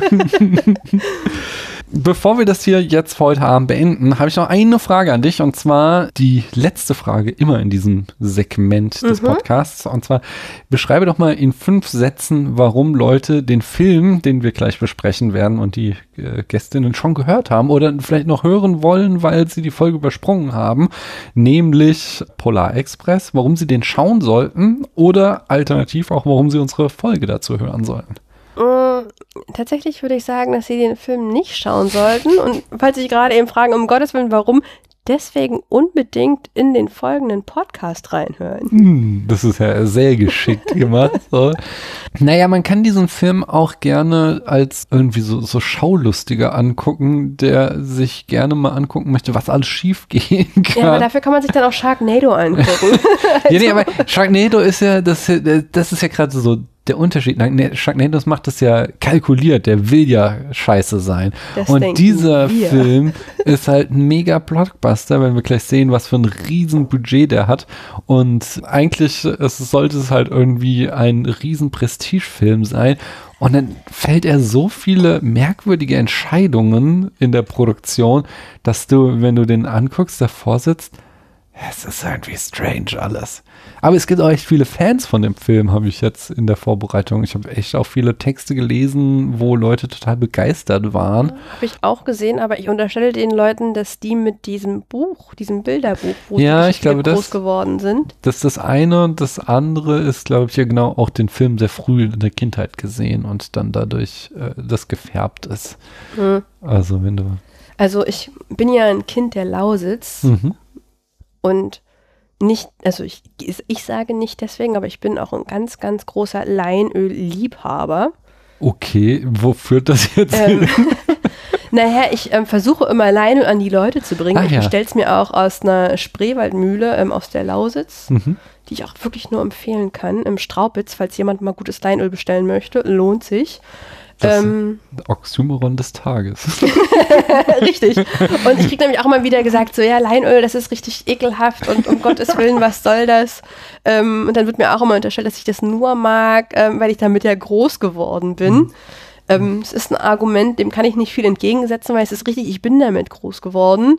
Bevor wir das hier jetzt heute Abend beenden, habe ich noch eine Frage an dich und zwar die letzte Frage immer in diesem Segment des Mhm. Podcasts. Und zwar beschreibe doch mal in fünf Sätzen, warum Leute den Film, den wir gleich besprechen werden und die äh, Gästinnen schon gehört haben oder vielleicht noch hören wollen, weil sie die Folge übersprungen haben, nämlich Polar Express, warum sie den schauen sollten oder alternativ auch, warum sie unsere Folge dazu hören sollten. Mm, Tatsächlich würde ich sagen, dass Sie den Film nicht schauen sollten. Und falls Sie sich gerade eben fragen, um Gottes Willen, warum, deswegen unbedingt in den folgenden Podcast reinhören. Hm, Das ist ja sehr geschickt gemacht. So. Naja, man kann diesen Film auch gerne als irgendwie so, so Schaulustiger angucken, der sich gerne mal angucken möchte, was alles schief gehen kann. Ja, aber dafür kann man sich dann auch Sharknado angucken. Ja, nee, aber Sharknado ist ja, das, das ist ja gerade so der Unterschied. Nee, Sharknado macht das ja kalkuliert, der will ja scheiße sein. Das Und dieser wir. Film ist halt ein mega Blockbuster, wenn wir gleich sehen, was für ein riesen Budget der hat. Und eigentlich es sollte es halt irgendwie ein riesen Prestigefilm sein. Und dann fällt er so viele merkwürdige Entscheidungen in der Produktion, dass du, wenn du den anguckst, davor sitzt, es ist irgendwie strange alles. Aber es gibt auch echt viele Fans von dem Film, habe ich jetzt in der Vorbereitung. Ich habe echt auch viele Texte gelesen, wo Leute total begeistert waren. Habe ich auch gesehen, aber ich unterstelle den Leuten, dass die mit diesem Buch, diesem Bilderbuch, wo Ja, sie ich glaube, groß das- geworden sind. Das ist das eine und das andere ist, glaube ich, ja genau auch den Film sehr früh in der Kindheit gesehen und dann dadurch äh, das gefärbt ist. Hm. Also wenn du. Also ich bin ja ein Kind der Lausitz Mhm. Und nicht, also ich, ich sage nicht deswegen, aber ich bin auch ein ganz, ganz großer Leinöl-Liebhaber. Okay, wo führt das jetzt Ähm, hin? naja, ich ähm, versuche immer Leinöl an die Leute zu bringen. Ah, ich ja. bestelle es mir auch aus einer Spreewaldmühle ähm, aus der Lausitz, Mhm. die ich auch wirklich nur empfehlen kann. Im Straubitz, falls jemand mal gutes Leinöl bestellen möchte, lohnt sich. Das Ähm, Oxymoron des Tages. richtig. Und ich kriege nämlich auch immer wieder gesagt, so ja, Leinöl, das ist richtig ekelhaft und um Gottes Willen, was soll das? Ähm, und dann wird mir auch immer unterstellt, dass ich das nur mag, ähm, weil ich damit ja groß geworden bin. Ähm, es ist ein Argument, dem kann ich nicht viel entgegensetzen, weil es ist richtig, ich bin damit groß geworden.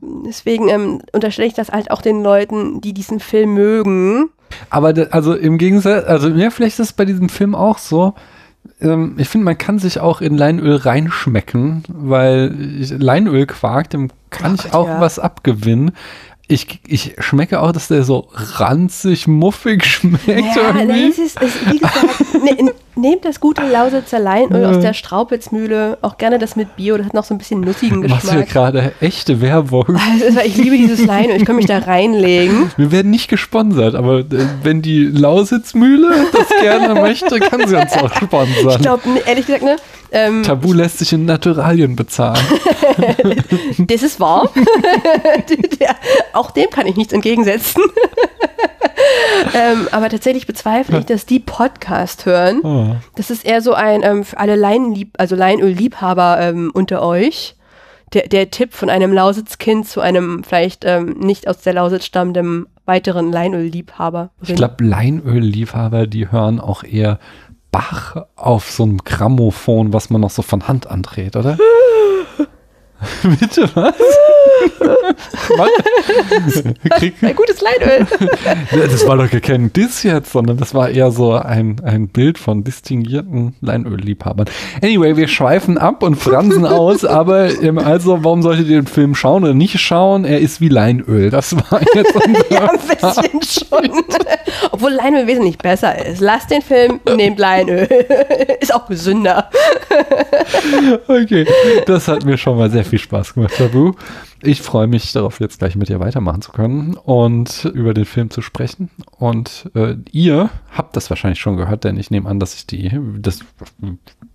Deswegen ähm, unterstelle ich das halt auch den Leuten, die diesen Film mögen. Aber also im Gegensatz, also ja, vielleicht ist es bei diesem Film auch so. Ähm, ich finde, man kann sich auch in Leinöl reinschmecken, weil Leinölquark, dem kann Ach ich auch ja. was abgewinnen. Ich, ich schmecke auch, dass der so ranzig, muffig schmeckt Ja, irgendwie. das ist, ist wie gesagt, ne, nehmt das gute Lausitzer Leinöl aus der Straubitzmühle, auch gerne das mit Bio, das hat noch so ein bisschen nussigen Machst du hier Geschmack. gerade echte Werbung? Also, ich liebe dieses Leinöl, ich kann mich da reinlegen. Wir werden nicht gesponsert, aber äh, wenn die Lausitzmühle das gerne möchte, kann sie uns auch sponsern. Ich glaube, ehrlich gesagt, ne, ähm, Tabu lässt sich in Naturalien bezahlen. das ist wahr. Auch dem kann ich nichts entgegensetzen. ähm, aber tatsächlich bezweifle ich, dass die Podcast hören. Oh. Das ist eher so ein ähm, für alle Leinlieb also Leinöl-Liebhaber ähm, unter euch. Der, der Tipp von einem Lausitzkind zu einem vielleicht ähm, nicht aus der Lausitz stammenden weiteren Leinöl-Liebhaber. Ich glaube, Leinölliebhaber, die hören auch eher Bach auf so einem Grammophon, was man noch so von Hand andreht, oder? Bitte was? was? Ein gutes Leinöl. das war doch kein Diss jetzt, sondern das war eher so ein, ein Bild von distinguierten Leinölliebhabern. Anyway, wir schweifen ab und fransen aus, aber ähm, also, warum solltet ihr den Film schauen oder nicht schauen? Er ist wie Leinöl. Das war jetzt unser ja, ein bisschen schon. Obwohl Leinöl wesentlich besser ist. Lasst den Film, nehmt Leinöl. ist auch gesünder. Okay, das hat mir schon mal sehr viel Spaß gemacht, Tabu. Ich freue mich darauf, jetzt gleich mit dir weitermachen zu können und über den Film zu sprechen. Und äh, ihr habt das wahrscheinlich schon gehört, denn ich nehme an, dass ich die, das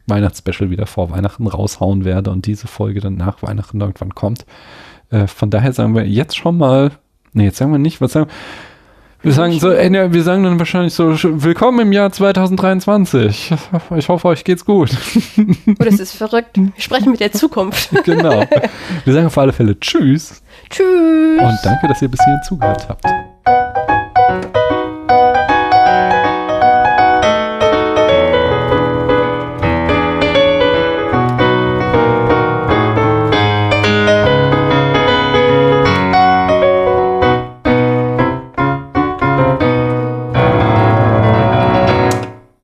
Weihnachtsspecial wieder vor Weihnachten raushauen werde und diese Folge dann nach Weihnachten irgendwann kommt. Äh, von daher sagen wir jetzt schon mal, nee, jetzt sagen wir nicht, was sagen wir? Wir sagen so, ey, ne, wir sagen dann wahrscheinlich so, willkommen im Jahr 2023. Ich hoffe, euch geht's gut. Oh, das ist verrückt. Wir sprechen mit der Zukunft. genau. Wir sagen auf alle Fälle Tschüss Tschüss. und danke, dass ihr bis hierhin zugehört habt.